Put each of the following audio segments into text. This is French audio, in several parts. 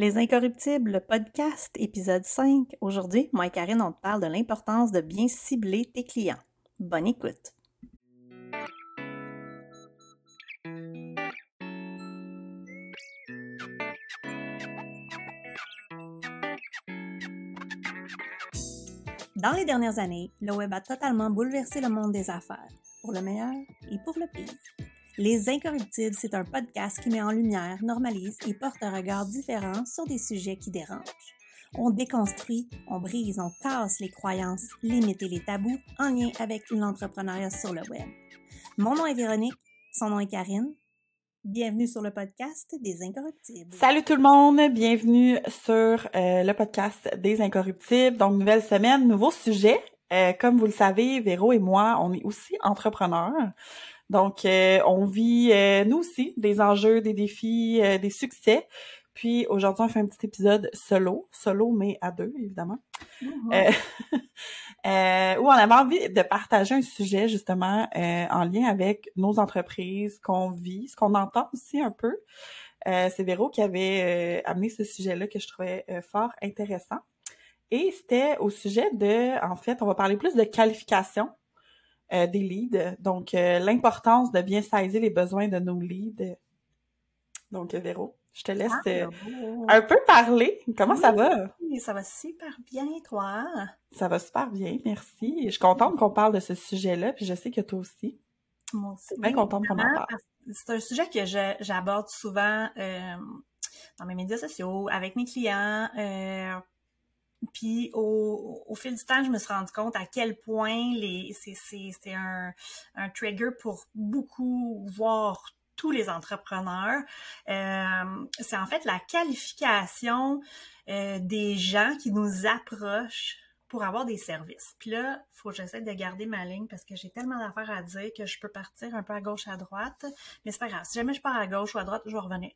Les Incorruptibles, le podcast, épisode 5. Aujourd'hui, moi et Karine, on te parle de l'importance de bien cibler tes clients. Bonne écoute! Dans les dernières années, le web a totalement bouleversé le monde des affaires, pour le meilleur et pour le pire. Les Incorruptibles, c'est un podcast qui met en lumière, normalise et porte un regard différent sur des sujets qui dérangent. On déconstruit, on brise, on casse les croyances, limites et les tabous en lien avec l'entrepreneuriat sur le web. Mon nom est Véronique, son nom est Karine. Bienvenue sur le podcast des Incorruptibles. Salut tout le monde, bienvenue sur euh, le podcast des Incorruptibles. Donc nouvelle semaine, nouveau sujet. Euh, comme vous le savez, Véro et moi, on est aussi entrepreneurs. Donc euh, on vit nous aussi des enjeux, des défis, des succès. Puis aujourd'hui, on fait un petit épisode solo, solo mais à deux évidemment. Mm-hmm. euh, où on avait envie de partager un sujet justement euh, en lien avec nos entreprises, qu'on vit, ce qu'on entend aussi un peu. Euh, c'est Véro qui avait euh, amené ce sujet-là que je trouvais fort intéressant. Et c'était au sujet de, en fait, on va parler plus de qualification des leads. Donc, l'importance de bien saisir les besoins de nos leads. Donc, Véro. Je te laisse ah, euh, un peu parler. Comment ça va? Ça va super bien, toi. Ça va super bien, merci. Je suis contente qu'on parle de ce sujet-là, puis je sais que toi aussi. Moi aussi. Bien contente qu'on en parle. C'est un sujet que j'aborde souvent euh, dans mes médias sociaux, avec mes clients. Euh, puis au, au, fil du temps, je me suis rendu compte à quel point les c'est un, un trigger pour beaucoup, voire tous les entrepreneurs. Euh, c'est en fait la qualification euh, des gens qui nous approchent pour avoir des services. Puis là, il faut que j'essaie de garder ma ligne parce que j'ai tellement d'affaires à dire que je peux partir un peu à gauche, à droite. Mais c'est pas grave. Si jamais je pars à gauche ou à droite, je vais revenir.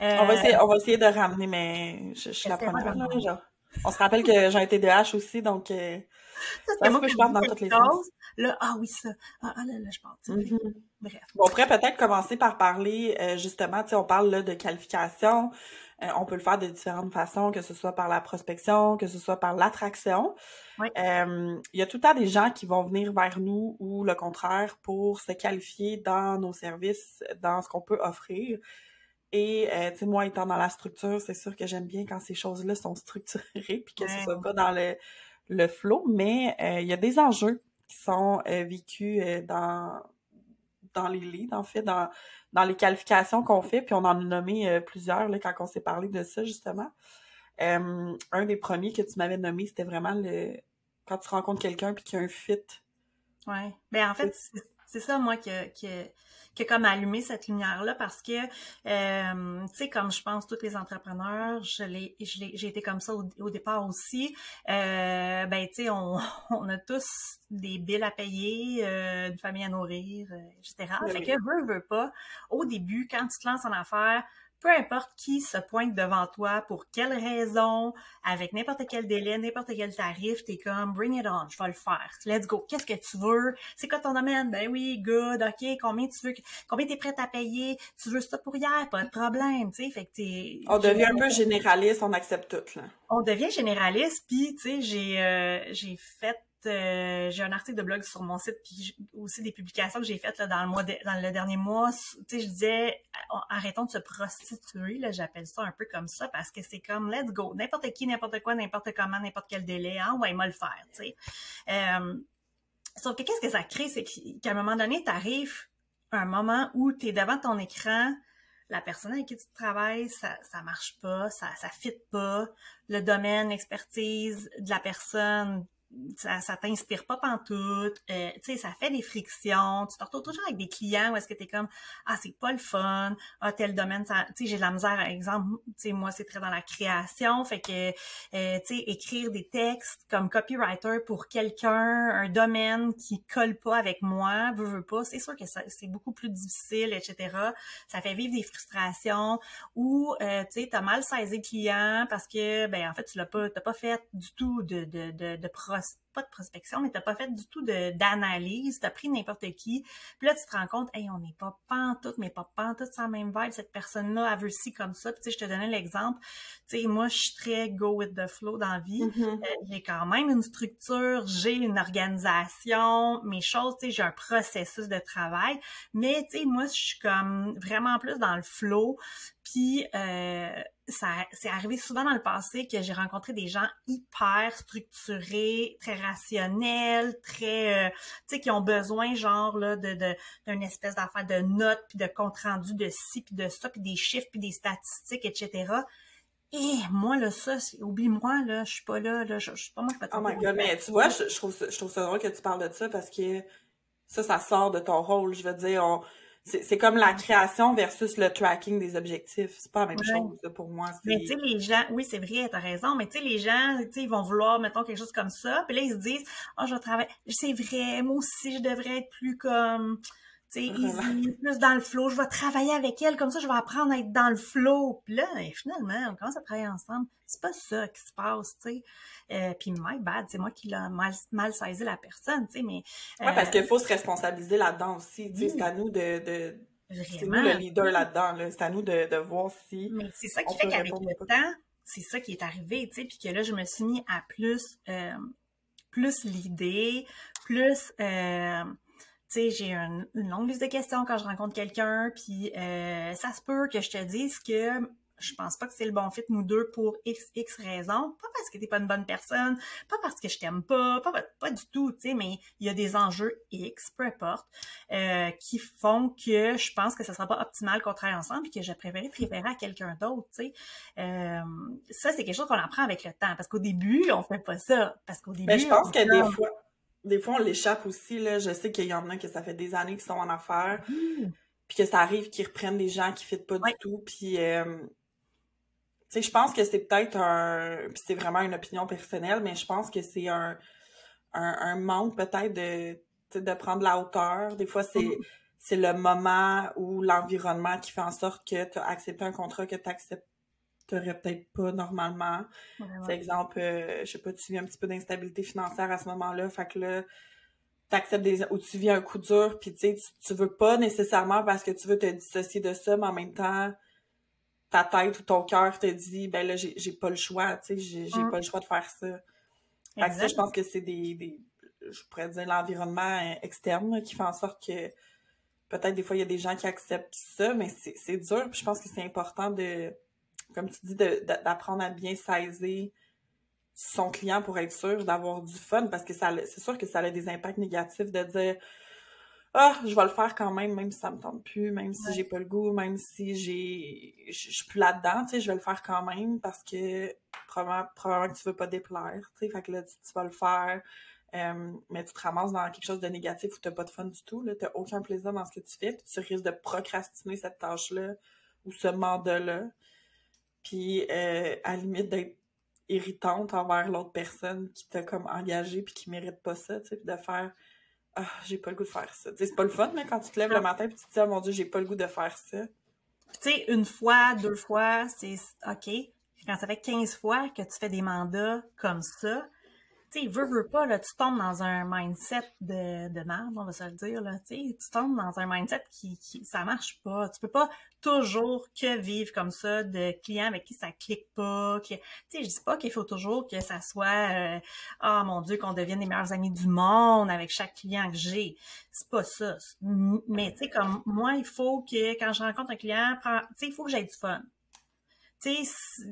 on, va essayer, on va essayer de ramener, mais je, suis la première. On se rappelle que j'ai été DH aussi, donc euh, ça, moi que je parte dans toutes les choses. Là, ah oui, ça. Ah, ah là, là, je pense. Mm-hmm. Bref. Bon, on pourrait peut-être commencer par parler, euh, justement, tu sais, on parle là de qualification. Euh, on peut le faire de différentes façons, que ce soit par la prospection, que ce soit par l'attraction. Euh, il y a tout le temps des gens qui vont venir vers nous ou le contraire pour se qualifier dans nos services, dans ce qu'on peut offrir. Et tu sais, moi étant dans la structure, c'est sûr que j'aime bien quand ces choses-là sont structurées puis que ce soit pas dans le le flow, mais il y a des enjeux qui sont euh, vécus euh, dans dans les leads, en fait, dans, dans les qualifications qu'on fait, puis on en a nommé euh, plusieurs là, quand on s'est parlé de ça, justement. un des premiers que tu m'avais nommé, c'était vraiment le quand tu rencontres quelqu'un puis qu'il y a un fit. Ouais. Ben en fait, c'est ça, moi, que, que, que comme allumé cette lumière-là parce que, euh, tu sais, comme je pense tous les entrepreneurs, je l'ai, j'ai été comme ça au, départ aussi. Euh, ben, tu sais, on, on, a tous des billes à payer, euh, une famille à nourrir, euh, etc. fait que veux, veux pas. Au début, quand tu te lances en affaires, peu importe qui se pointe devant toi, pour quelle raison, avec n'importe quel délai, n'importe quel tarif, t'es comme bring it on, je vais le faire. Let's go. Qu'est-ce que tu veux? C'est quoi ton domaine? Ben oui, good, ok, combien tu veux, combien t'es prête à payer? Tu veux ça pour hier? Pas de problème, tu sais. Fait que t'es. On devient un peu généraliste, on accepte tout, là. On devient généraliste, puis tu sais, j'ai euh, j'ai fait euh, j'ai un article de blog sur mon site, puis aussi des publications que j'ai faites là, dans le mois dans le dernier mois. Tu sais, je disais arrêtons de se prostituer, là, j'appelle ça un peu comme ça, parce que c'est comme let's go, n'importe qui, n'importe quoi, n'importe comment, n'importe quel délai, hein, ouais, moi le faire, tu sais. Euh, sauf que qu'est-ce que ça crée, c'est qu'à un moment donné, tu arrives un moment où tu es devant ton écran, la personne avec qui tu travailles, ça, ça marche pas, ça, ça fit pas, le domaine, l'expertise de la personne ça, ça t'inspire pas pantoute, euh, tu sais, ça fait des frictions, tu te retrouves toujours avec des clients où est-ce que t'es comme, ah, c'est pas le fun, ah, tel domaine, tu sais, j'ai de la misère, par exemple, tu sais, moi, c'est très dans la création, fait que, euh, tu sais, écrire des textes comme copywriter pour quelqu'un, un domaine qui colle pas avec moi, veut, veut pas, c'est sûr que c'est beaucoup plus difficile, etc. Ça fait vivre des frustrations ou, euh, tu sais, t'as mal saisi le client parce que, ben, en fait, tu l'as pas, t'as pas fait du tout de, de, de, de pas de prospection, mais t'as pas fait du tout d'analyse, t'as pris n'importe qui, puis là, tu te rends compte, hey, on n'est pas pantoute, mais pas pantoute sans même vibe, cette personne-là, elle veut ci comme ça, puis tu sais, je te donnais l'exemple, tu sais, moi, je suis très go with the flow dans la vie, Mm-hmm. Euh, j'ai quand même une structure, j'ai une organisation, mes choses, tu sais, j'ai un processus de travail, mais tu sais, moi, je suis comme vraiment plus dans le flow, puis euh, ça c'est arrivé souvent dans le passé que j'ai rencontré des gens hyper structurés, très rationnels, très euh, tu sais qui ont besoin genre là de de d'une espèce d'affaire de notes puis de compte rendu de ci puis de ça puis des chiffres puis des statistiques etc. Et moi là ça c'est- oublie-moi là, je suis pas là là, je, suis pas moi peux Oh my god, mais tu vois, je, je trouve ça, je trouve ça drôle que tu parles de ça parce que ça, ça sort de ton rôle. Je veux dire, on, c'est, comme la création versus le tracking des objectifs. C'est pas la même Ouais. chose là, pour moi. Mais tu sais, les gens, oui, c'est vrai, t'as raison, mais tu sais, les gens, tu sais, ils vont vouloir, mettons, quelque chose comme ça, puis là, ils se disent, ah, je vais travailler, c'est vrai, moi aussi, je devrais être plus comme, tu sais, easy, plus dans le flow, je vais travailler avec elle, comme ça, je vais apprendre à être dans le flow. Puis là, et finalement, on commence à travailler ensemble. C'est pas ça qui se passe, tu sais. Euh, puis my bad, c'est moi qui l'a mal, mal saisi la personne, tu sais, mais... Ouais, parce euh, qu'il faut se responsabiliser là-dedans aussi. tu sais, oui. C'est à nous de, de c'est nous le leader là-dedans. Là. C'est à nous de, de voir si. Mais c'est ça qui fait qu'avec le temps, c'est ça qui est arrivé, tu sais, puis que là, je me suis mis à plus, euh, plus l'idée, plus, euh, tu sais, j'ai une, une longue liste de questions quand je rencontre quelqu'un, puis euh, ça se peut que je te dise que je pense pas que c'est le bon fit nous deux pour x x raisons, pas parce que t'es pas une bonne personne, pas parce que je t'aime pas, pas pas du tout, tu sais, mais il y a des enjeux x, peu importe, euh, qui font que je pense que ça sera pas optimal qu'on travaille ensemble puis que je préférais te référer à quelqu'un d'autre, tu sais. Euh, ça, c'est quelque chose qu'on apprend avec le temps parce qu'au début, on fait pas ça. Parce qu'au début, Mais Ben, je pense que des fois, des fois, on l'échappe aussi. Là. Je sais qu'il y en a que ça fait des années qu'ils sont en affaires. Hmm, puis que ça arrive qu'ils reprennent des gens qui ne pas Ouais. du tout. Puis, euh, tu sais, je pense que c'est peut-être un... Puis c'est vraiment une opinion personnelle, mais je pense que c'est un, un, un manque peut-être de, de prendre la hauteur. Des fois, c'est Mhm. c'est le moment ou l'environnement qui fait en sorte que tu as accepté un contrat que tu accepterais peut-être pas normalement. Par exemple, euh, je sais pas, tu vis un petit peu d'instabilité financière à ce moment-là, fait que là, t'acceptes des ou tu vis un coup dur, puis tu sais, tu- veux pas nécessairement parce que tu veux te dissocier de ça, mais en même temps, ta tête ou ton cœur te dit, ben là, j'ai pas le choix, tu sais, j'ai Mm. pas le choix de faire ça. Fait que ça, je pense que c'est des, des, je pourrais dire l'environnement euh, externe qui fait en sorte que peut-être des fois il y a des gens qui acceptent ça, mais c'est c'est dur. Puis je pense que c'est important de, comme tu dis, d'apprendre à bien saisir son client pour être sûr d'avoir du fun parce que ça c'est sûr que ça a des impacts négatifs de dire ah je vais le faire quand même même si ça me tente plus même si Ouais. j'ai pas le goût même si j'ai je suis plus là-dedans tu sais je vais le faire quand même parce que probablement, probablement que tu veux pas déplaire tu sais fait que là tu, tu vas le faire euh, mais tu te ramasses dans quelque chose de négatif où t'as pas de fun du tout là t'as aucun plaisir dans ce que tu fais puis tu risques de procrastiner cette tâche là ou ce mandat là puis euh, à la limite d'être irritante envers l'autre personne qui t'a comme engagé puis qui mérite pas ça, tu sais, puis de faire ah, j'ai pas le goût de faire ça. Tu sais, c'est pas le fun, mais quand tu te lèves le matin puis tu te dis, oh mon dieu, j'ai pas le goût de faire ça. Tu sais, une fois, deux fois, c'est OK. Quand ça fait 15 fois que tu fais des mandats comme ça, tu sais, veux, veux pas, là, tu tombes dans un mindset de, de merde, on va se le dire, là, tu sais, tu tombes dans un mindset qui, qui, ça marche pas. Tu peux pas toujours que vivre comme ça de clients avec qui ça clique pas, tu sais, je dis pas qu'il faut toujours que ça soit, euh, ah, mon Dieu, qu'on devienne les meilleurs amis du monde avec chaque client que j'ai. C'est pas ça. Mais, tu sais, comme moi, il faut que, quand je rencontre un client, tu sais, il faut que j'aie du fun. Tu sais,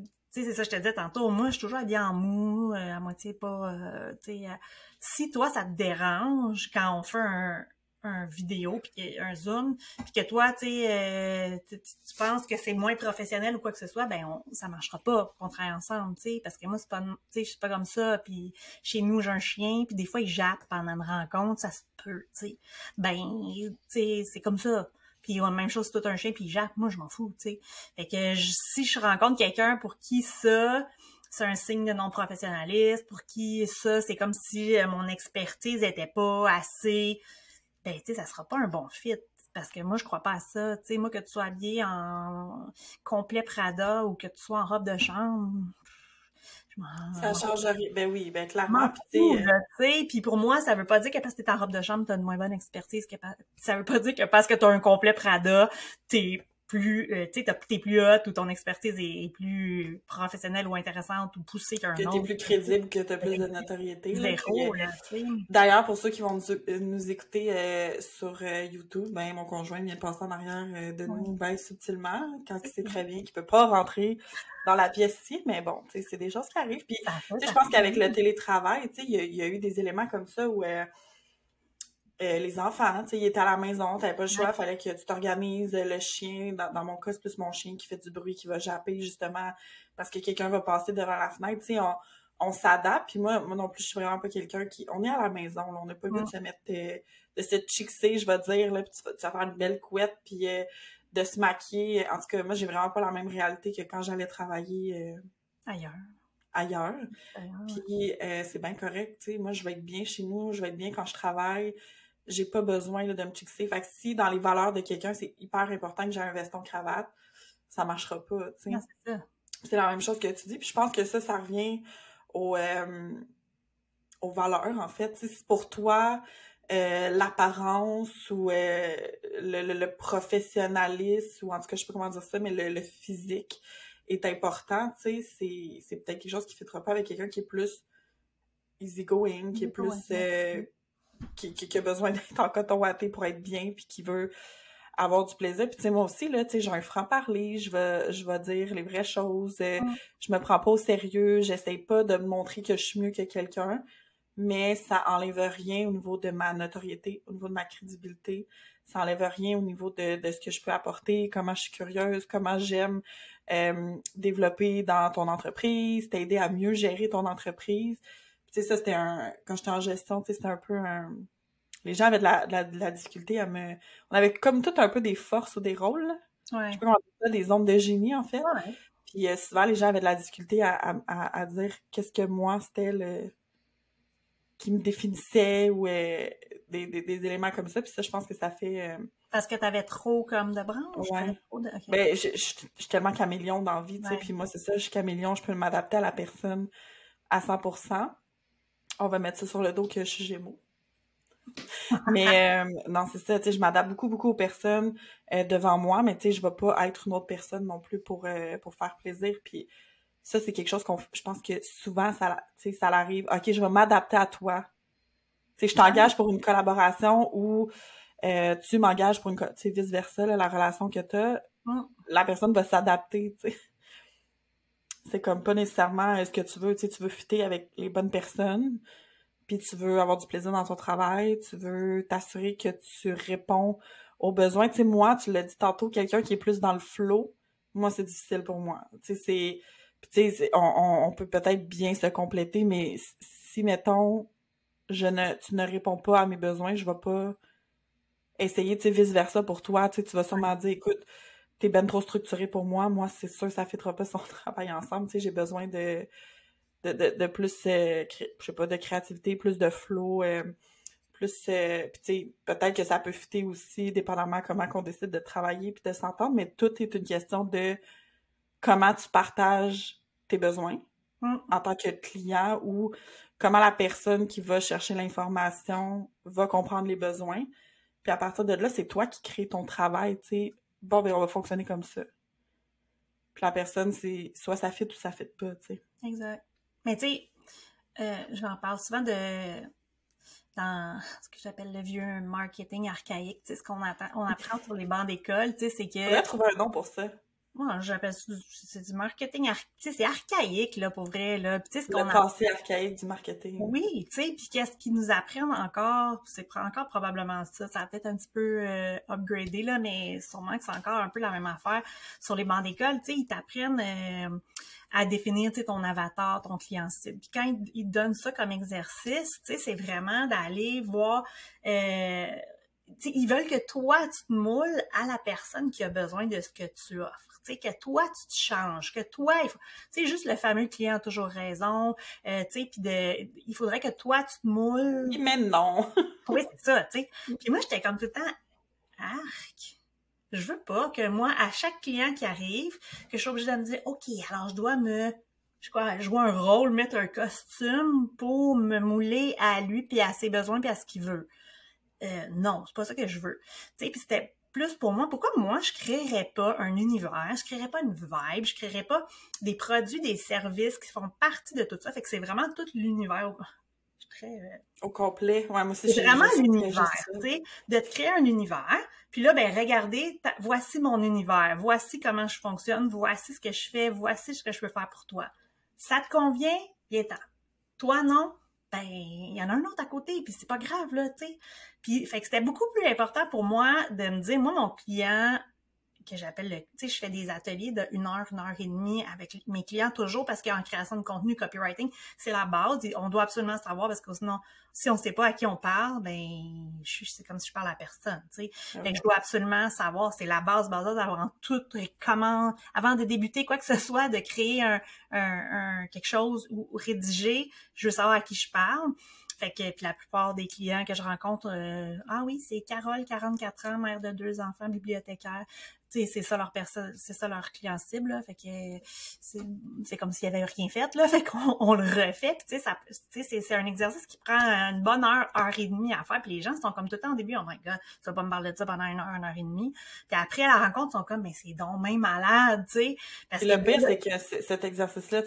c'est ça que je te disais tantôt. Moi, je suis toujours habillée en mou, euh, à moitié pas, euh, tu sais. euh, si toi, ça te dérange quand on fait un, un vidéo, puis un zoom, puis que toi, tu penses que c'est moins professionnel ou quoi que ce soit, ben, on, ça marchera pas qu'on travaille ensemble, tu sais, parce que moi, c'est pas, tu sais, pas comme ça, puis chez nous, j'ai un chien, puis des fois, il jappe pendant une rencontre, ça se peut, tu sais. Ben, tu sais, c'est comme ça. Puis ouais, même chose, tout un chien, puis il jappe, moi, je m'en fous, tu sais. Fait que si je rencontre quelqu'un pour qui ça, c'est un signe de non-professionnalisme, pour qui ça, c'est comme si euh, mon expertise était pas assez, ben, tu sais, ça sera pas un bon fit. Parce que moi, je crois pas à ça. Tu sais, moi, que tu sois habillé en complet Prada ou que tu sois en robe de chambre, Ça change rien. Ben oui, ben clairement. Puis euh, puis pour moi, ça veut pas dire que parce que t'es en robe de chambre, t'as une moins bonne expertise. Que ça veut pas dire que parce que t'as un complet Prada, t'es plus, euh, tu sais, t'es plus haute ou ton expertise est, plus professionnelle ou intéressante ou poussée qu'un autre. Que t'es plus crédible, que t'as plus de notoriété. Zéro, là, D'ailleurs, pour ceux qui vont nous, euh, écouter euh, sur YouTube, ben, mon conjoint vient de passer en arrière de nous, ben, subtilement, quand il sait très bien qu'il peut pas rentrer dans la pièce ici, mais bon, tu sais, c'est des choses qui arrivent. Puis, je pense qu'avec le télétravail, tu sais, il y, a eu des éléments comme ça où euh, les enfants, tu sais, ils étaient à la maison, t'avais pas le choix, il fallait que tu t'organises le chien. Dans, mon cas, c'est plus mon chien qui fait du bruit, qui va japper justement parce que quelqu'un va passer devant la fenêtre. Tu sais, on, on s'adapte. Puis moi, moi non plus, je suis vraiment pas quelqu'un qui. On est à la maison, on n'a pas le goût de se mettre euh, de se chixer, je vais dire, là, puis tu, vas, faire une belle couette, puis euh, de se maquiller. En tout cas, moi, j'ai vraiment pas la même réalité que quand j'allais travailler ailleurs ailleurs. Puis c'est bien correct, tu sais. Moi, je vais être bien chez nous, je vais être bien quand je travaille j'ai pas besoin de me fixer. Fait que si dans les valeurs de quelqu'un, c'est hyper important que j'ai un veston cravate, ça marchera pas, tu sais. C'est la même chose que tu dis. Puis je pense que ça, ça revient au, euh, aux valeurs, en fait. si pour toi, euh, l'apparence ou euh, le, le, professionnalisme, ou en tout cas, je sais pas comment dire ça, mais le, physique est important, tu sais, c'est peut-être quelque chose qui ne fera pas avec quelqu'un qui est plus easygoing, qui est plus qui, qui, a besoin d'être en coton watté pour être bien, puis qui veut avoir du plaisir. Puis tu sais, moi aussi, là, tu sais, j'ai un franc-parler, je vais, je vais dire les vraies choses, euh, je me prends pas au sérieux, j'essaie pas de me montrer que je suis mieux que quelqu'un, mais ça enlève rien au niveau de ma notoriété, au niveau de ma crédibilité, ça enlève rien au niveau de, de ce que je peux apporter, comment je suis curieuse, comment j'aime euh, développer dans ton entreprise, t'aider à mieux gérer ton entreprise sais, ça, c'était un... Quand j'étais en gestion, tu sais, c'était un peu un... Les gens avaient de la, de, la, difficulté à me... On avait comme tout un peu des forces ou des rôles, Ouais. Je peux ça, des ondes de génie, en fait. Ouais. Puis euh, souvent, les gens avaient de la difficulté à, à, à dire qu'est-ce que moi, c'était le... qui me définissait ou euh, des, des, des, éléments comme ça. Puis ça, je pense que ça fait... Euh, Parce que t'avais trop comme de branches? Ouais. Ben, je, je, suis tellement caméléon dans la vie, tu sais. Puis moi, c'est ça, je suis caméléon, je peux m'adapter à la personne à 100%. On va mettre ça sur le dos que je suis Gémeaux. mais euh, non, c'est ça, tu sais, je m'adapte beaucoup, beaucoup aux personnes euh, devant moi, mais tu sais, je vais pas être une autre personne non plus pour, euh, pour faire plaisir. Puis ça, c'est quelque chose qu'on je pense que souvent, ça, ça l'arrive. OK, je vais m'adapter à toi. Tu sais, je t'engage pour une collaboration ou tu m'engages pour une... Tu sais, vice-versa, la relation que tu as, mm. la personne va s'adapter, tu sais. C'est comme pas nécessairement est-ce que tu veux, tu sais, tu veux fitter avec les bonnes personnes, puis tu veux avoir du plaisir dans ton travail, tu veux t'assurer que tu réponds aux besoins. Tu sais, moi, tu l'as dit tantôt, quelqu'un qui est plus dans le flow, moi, c'est difficile pour moi. Tu sais, c'est... Tu sais, on, on, peut peut-être bien se compléter, mais si, mettons, je ne, tu ne réponds pas à mes besoins, je vais pas essayer, tu sais, vice-versa pour toi. Tu sais, tu vas sûrement dire, écoute, t'es ben trop structuré pour moi. Moi, c'est sûr, ça fêtera pas son travail ensemble. Tu sais, j'ai besoin de, de, de, plus, euh, je sais pas, de créativité, plus de flow, euh, plus, euh, tu sais, peut-être que ça peut fitter aussi, dépendamment comment qu'on décide de travailler puis de s'entendre, mais tout est une question de comment tu partages tes besoins mm. en tant que client ou comment la personne qui va chercher l'information va comprendre les besoins. Puis à partir de là, c'est toi qui crée ton travail, tu sais bon, ben, on va fonctionner comme ça. Puis la personne, c'est soit ça fit ou ça fit pas, tu sais. Exact. Mais tu sais, euh, j'en parle souvent de dans ce que j'appelle le vieux marketing archaïque, tu sais, ce qu'on on apprend sur les bancs d'école, tu sais, c'est que... On va trouver un nom pour ça. Moi, j'appelle ça? C'est du marketing, sais, c'est archaïque, là, pour vrai, là. tu sais, ce qu'on Le passé archaïque du marketing. Oui, tu sais, puis qu'est-ce qu'ils nous apprennent encore, c'est encore probablement ça, ça a peut-être un petit peu euh, upgradé, là, mais sûrement que c'est encore un peu la même affaire sur les bancs d'école, tu sais, ils t'apprennent euh, à définir, tu sais, ton avatar, ton client cible. Puis quand ils, donnent ça comme exercice, tu sais, c'est vraiment d'aller voir... Euh, ils veulent que toi, tu te moules à la personne qui a besoin de ce que tu offres sais, que toi, tu te changes, que toi, il faut, tu sais, juste le fameux client a toujours raison, euh, tu sais, puis de, il faudrait que toi, tu te moules. Mais non! oui, c'est ça, tu sais. Puis moi, j'étais comme tout le temps, arc! Je veux pas que moi, à chaque client qui arrive, que je sois obligée de me dire, OK, alors je dois me je crois, jouer un rôle, mettre un costume pour me mouler à lui, puis à ses besoins, puis à ce qu'il veut. Euh, non, c'est pas ça que je veux. Tu sais, puis c'était plus pour moi. Pourquoi moi, je créerais pas un univers, je créerais pas une vibe, je créerais pas des produits, des services qui font partie de tout ça. Fait que c'est vraiment tout l'univers. Très, euh, Au complet. Ouais, moi aussi, c'est vraiment l'univers, tu sais, de te créer un univers. Puis là, ben, regardez, voici mon univers, voici comment je fonctionne, voici ce que je fais, voici ce que je peux faire pour toi. Ça te convient? Bien. Toi, non? Ben, il y en a un autre à côté, puis c'est pas grave, là, tu sais. Puis, fait que c'était beaucoup plus important pour moi de me dire, moi, mon client, que j'appelle le, tu sais, je fais des ateliers de une heure, une heure et demie avec mes clients toujours parce qu'en création de contenu, copywriting, c'est la base. on doit absolument savoir parce que sinon, si on sait pas à qui on parle, ben, c'est comme si je parle à personne, tu sais. Ah je dois absolument savoir, c'est la base, base d'avoir tout, comment, avant de débuter quoi que ce soit, de créer un, un, quelque chose ou rédiger, je veux savoir à qui je parle. Fait que puis la plupart des clients que je rencontre, euh, ah oui, c'est Carole, 44 ans, mère de deux enfants, bibliothécaire c'est ça leur personne, c'est ça leur client cible, là. Fait que c'est comme s'il y avait rien fait, là. Fait qu'on on le refait. tu sais, c'est un exercice qui prend une bonne heure, heure et demie à faire. Puis les gens sont comme tout le temps au début, oh my god, tu vas pas me parler de ça pendant une heure, une heure et demie. Puis après, à la rencontre, ils sont comme, mais c'est donc même malade, tu sais. Le pire, c'est que cet exercice-là,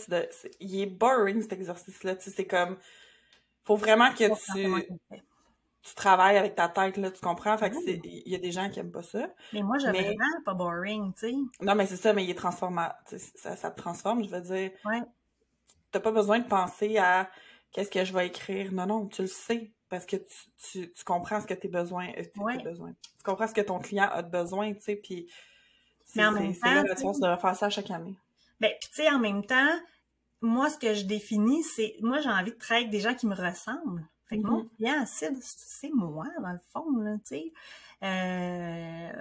il est boring, cet exercice-là. Tu sais, c'est comme, faut vraiment que tu tu travailles avec ta tête, là, tu comprends? Fait que c'est, il y a des gens qui aiment pas ça. Mais moi, j'aime vraiment pas boring, tu sais. Non, mais c'est ça, mais il est transformant. Ça, ça te transforme, je veux dire. Ouais. T'as pas besoin de penser à qu'est-ce que je vais écrire. Non, non, tu le sais. Parce que tu, tu, comprends ce que tes besoins, euh, besoins. Tu comprends ce que ton client a besoin, tu sais, puis mais en même temps, tu devrais faire ça chaque année. Ben, tu sais, en même temps, moi, ce que je définis, c'est, moi, j'ai envie de travailler avec des gens qui me ressemblent. Fait que mon client mm-hmm. c'est moi, dans le fond, là, tu sais. Euh,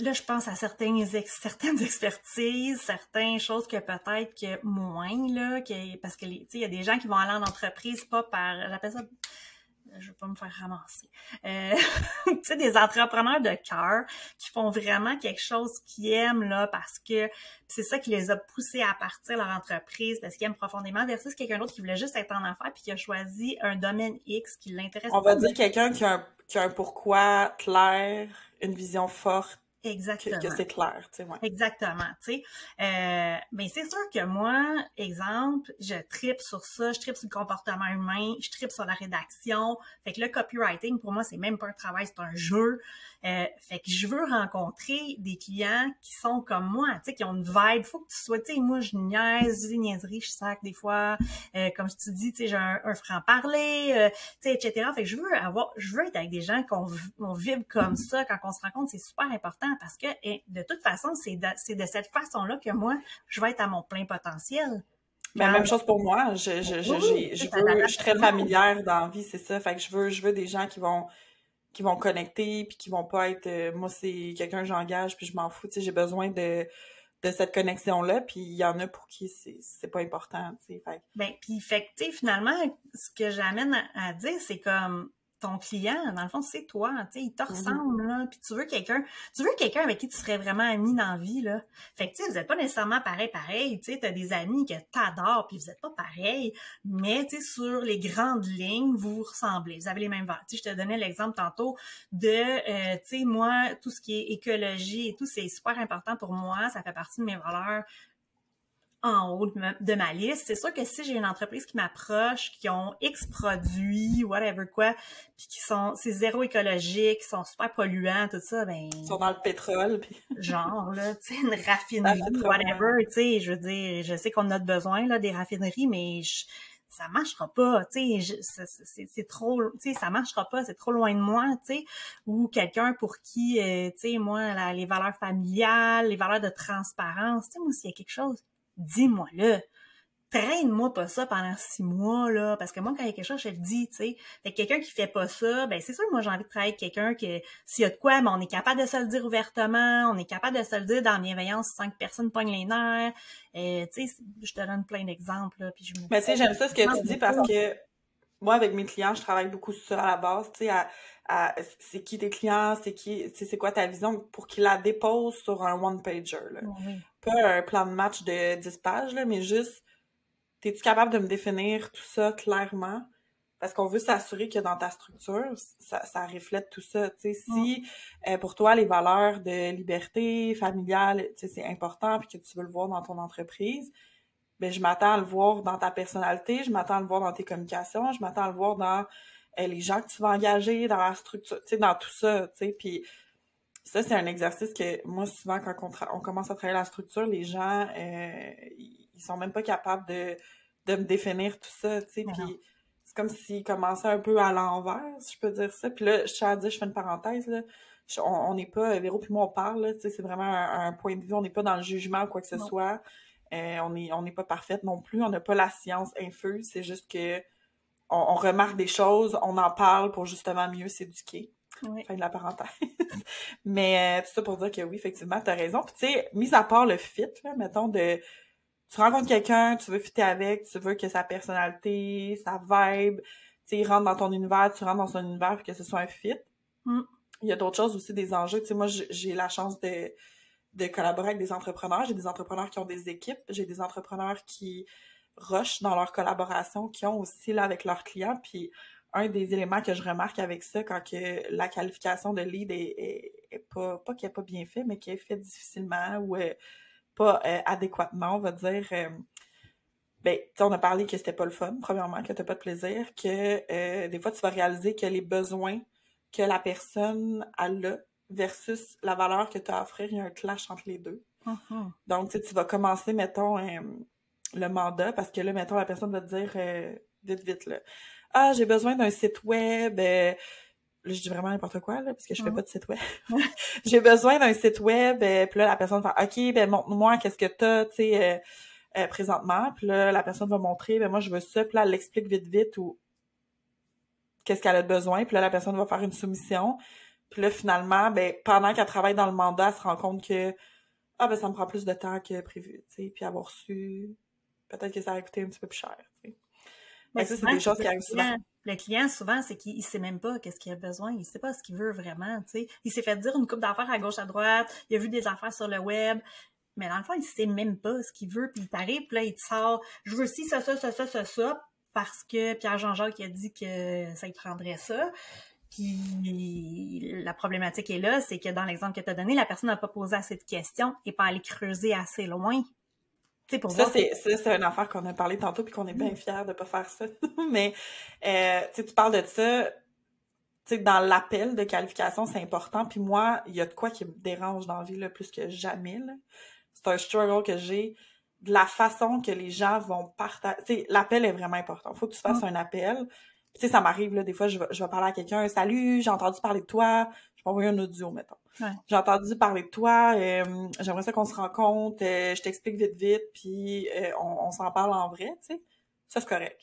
là, je pense à certaines, certaines expertises, certaines choses que peut-être que moins, là, que, parce que, tu sais, il y a des gens qui vont aller en entreprise pas par, j'appelle ça je vais pas me faire ramasser. Euh, tu sais, des entrepreneurs de cœur qui font vraiment quelque chose qu'ils aiment, là, parce que c'est ça qui les a poussés à partir leur entreprise, parce qu'ils aiment profondément, versus quelqu'un d'autre qui voulait juste être en affaires puis qui a choisi un domaine X qui l'intéresse. On va dire quelqu'un qui, qui a un pourquoi clair, une vision forte, Exactement. Que, c'est clair, tu sais, Exactement, tu sais. Euh, mais c'est sûr que moi, exemple, je tripe sur ça, je tripe sur le comportement humain, je tripe sur la rédaction. Fait que le copywriting, pour moi, c'est même pas un travail, c'est un jeu. Euh, fait que je veux rencontrer des clients qui sont comme moi, tu sais, qui ont une vibe. Faut que tu sois, tu sais, moi, je niaise, des niaiseries, je sac des fois. Euh, comme je te dis, tu sais, j'ai un, franc-parler, tu sais, etc. Fait que je veux avoir, je veux être avec des gens qu'on on vibre comme ça. Quand on se rencontre, c'est super important parce que de toute façon, c'est de, de cette façon-là que moi, je vais être à mon plein potentiel. Mais même chose pour moi. Je, je, je, je, suis très familière dans la vie, c'est ça. Fait que je veux, je veux des gens qui vont qui vont connecter puis qui vont pas être euh, moi c'est quelqu'un que j'engage puis je m'en fous tu sais j'ai besoin de de cette connexion là puis il y en a pour qui c'est c'est pas important tu sais fait ben puis fait finalement ce que j'amène à dire c'est comme ton client, dans le fond, c'est toi, tu sais, il te mm-hmm. ressemble, là, puis tu veux quelqu'un, tu veux quelqu'un avec qui tu serais vraiment ami dans la vie, là. Fait que, tu sais, vous êtes pas nécessairement pareil, pareil, tu sais, t'as des amis que t'adores, puis vous êtes pas pareil, mais, tu sais, sur les grandes lignes, vous ressemblez, vous avez les mêmes valeurs. Tu sais, je te donnais l'exemple tantôt de, euh, tu sais, moi, tout ce qui est écologie et tout, c'est super important pour moi, ça fait partie de mes valeurs en haut de ma, liste. C'est sûr que si j'ai une entreprise qui m'approche, qui ont X produits, whatever quoi, puis qui sont, c'est zéro écologique, qui sont super polluants, tout ça, ben... Ils sont dans le pétrole, puis... genre, là, tu sais, une raffinerie, whatever, tu sais, je veux dire, je sais qu'on a besoin, là, des raffineries, mais ça marchera pas, tu sais, c'est trop, tu sais, ça marchera pas, c'est trop loin de moi, tu sais, ou quelqu'un pour qui, euh, tu sais, moi, les valeurs familiales, les valeurs de transparence, tu sais, moi, s'il y a quelque chose dis-moi-le. Traîne-moi pas ça pendant six mois, là, parce que moi, quand il y a quelque chose, je le dis, tu sais. Fait que quelqu'un qui fait pas ça, ben c'est sûr que moi, j'ai envie de travailler avec quelqu'un que, s'il y a de quoi, mais on est capable de se le dire ouvertement, on est capable de se le dire dans la bienveillance, cinq personnes pognent les nerfs. Euh, tu sais, je te donne plein d'exemples, là, puis je Mais tu sais, j'aime ça ce que tu dis parce que moi, avec mes clients, je travaille beaucoup sur ça à la base, tu sais, à, c'est qui tes clients, c'est qui, c'est quoi ta vision pour qu'ils la déposent sur un one-pager, là. Pas un plan de match de 10 pages, là, mais juste, es-tu capable de me définir tout ça clairement? Parce qu'on veut s'assurer que dans ta structure, ça, ça reflète tout ça. Si euh, pour toi, les valeurs de liberté familiale, c'est important puis que tu veux le voir dans ton entreprise, ben je m'attends à le voir dans ta personnalité, je m'attends à le voir dans tes communications, je m'attends à le voir dans euh, les gens que tu vas engager, dans la structure, dans tout ça, puis ça, c'est un exercice que moi, souvent, quand on, commence à travailler la structure, les gens, euh, ils sont même pas capables de, de me définir tout ça, tu sais, puis c'est comme s'ils commençaient un peu à l'envers, si je peux dire ça. Puis là, je tiens à dire, je fais une parenthèse, là, on n'est pas, Véro puis moi, on parle, tu sais, c'est vraiment un, point de vue, on n'est pas dans le jugement ou quoi que ce soit. Euh, on n'est on pas parfaite non plus, on n'a pas la science infuse, c'est juste que on, remarque des choses, on en parle pour justement mieux s'éduquer. Fin de la parenthèse. Mais euh, tout ça pour dire que oui, effectivement, tu as raison. Puis tu sais, mis à part le fit, là, mettons, de tu rencontres quelqu'un, tu veux fitter avec, tu veux que sa personnalité, sa vibe, tu sais, rentre dans ton univers, tu rentres dans son univers, puis que ce soit un fit. Mm. Il y a d'autres choses aussi, des enjeux. Tu sais, moi, j'ai la chance de de collaborer avec des entrepreneurs. J'ai des entrepreneurs qui ont des équipes, j'ai des entrepreneurs qui rushent dans leur collaboration, qui ont aussi là avec leurs clients. Puis un des éléments que je remarque avec ça, quand que la qualification de lead est, pas, pas qu'elle n'est pas bien fait, mais qui est fait difficilement ou euh, pas euh, adéquatement, on va dire. Euh, ben, on a parlé que c'était pas le fun, premièrement, que t'as pas de plaisir, que des fois tu vas réaliser que les besoins que la personne a là versus la valeur que tu as à offrir, il y a un clash entre les deux. Uh-huh. Donc, tu vas commencer, mettons, le mandat, parce que là, mettons, la personne va te dire vite, vite, là. Ah, j'ai besoin d'un site web. Euh, là, je dis vraiment n'importe quoi, là, parce que je fais pas de site web. j'ai besoin d'un site web. puis là, la personne va OK, ben montre-moi qu'est-ce que t'as, tu sais, présentement. Puis là, la personne va montrer, ben moi, je veux ça. Puis là, elle l'explique vite, vite ou qu'est-ce qu'elle a besoin. Puis là, la personne va faire une soumission. Puis là, finalement, ben, pendant qu'elle travaille dans le mandat, elle se rend compte que ah ben ça me prend plus de temps que prévu, tu sais, puis avoir su peut-être que ça a coûté un petit peu plus cher, tu sais. Mais ça, c'est des choses qui arrivent souvent. Le client, souvent, c'est qu'il sait même pas qu'est-ce qu'il a besoin. Il sait pas ce qu'il veut vraiment. Il s'est fait dire une coupe d'affaires à gauche, à droite. Il a vu des affaires sur le web. Mais dans le fond, il sait même pas ce qu'il veut. Puis il t'arrive, puis là, il te sort « Je veux ci, ça, ça, ça, ça, ça, ça. » Parce que Pierre Jean-Jacques a dit que ça lui prendrait ça. Puis la problématique est là, c'est que dans l'exemple que tu as donné, la personne n'a pas posé assez de questions et pas allé creuser assez loin. Pour ça, c'est, ça, une affaire qu'on a parlé tantôt puis qu'on est bien mm. fiers de pas faire ça. Mais euh, tu parles de ça, tu dans l'appel de qualification, c'est important. Puis moi, il y a de quoi qui me dérange dans la vie là, plus que jamais. C'est un struggle que j'ai de la façon que les gens vont partager. L'appel est vraiment important. Il faut que tu fasses mm. un appel tu sais, ça m'arrive, là, des fois, je vais, je vais parler à quelqu'un, salut, j'ai entendu parler de toi, envoyer un audio, mettons. J'ai entendu parler de toi, euh, j'aimerais ça qu'on se rencontre, euh, je t'explique vite, vite, puis euh, on, s'en parle en vrai, tu sais. Ça, c'est correct.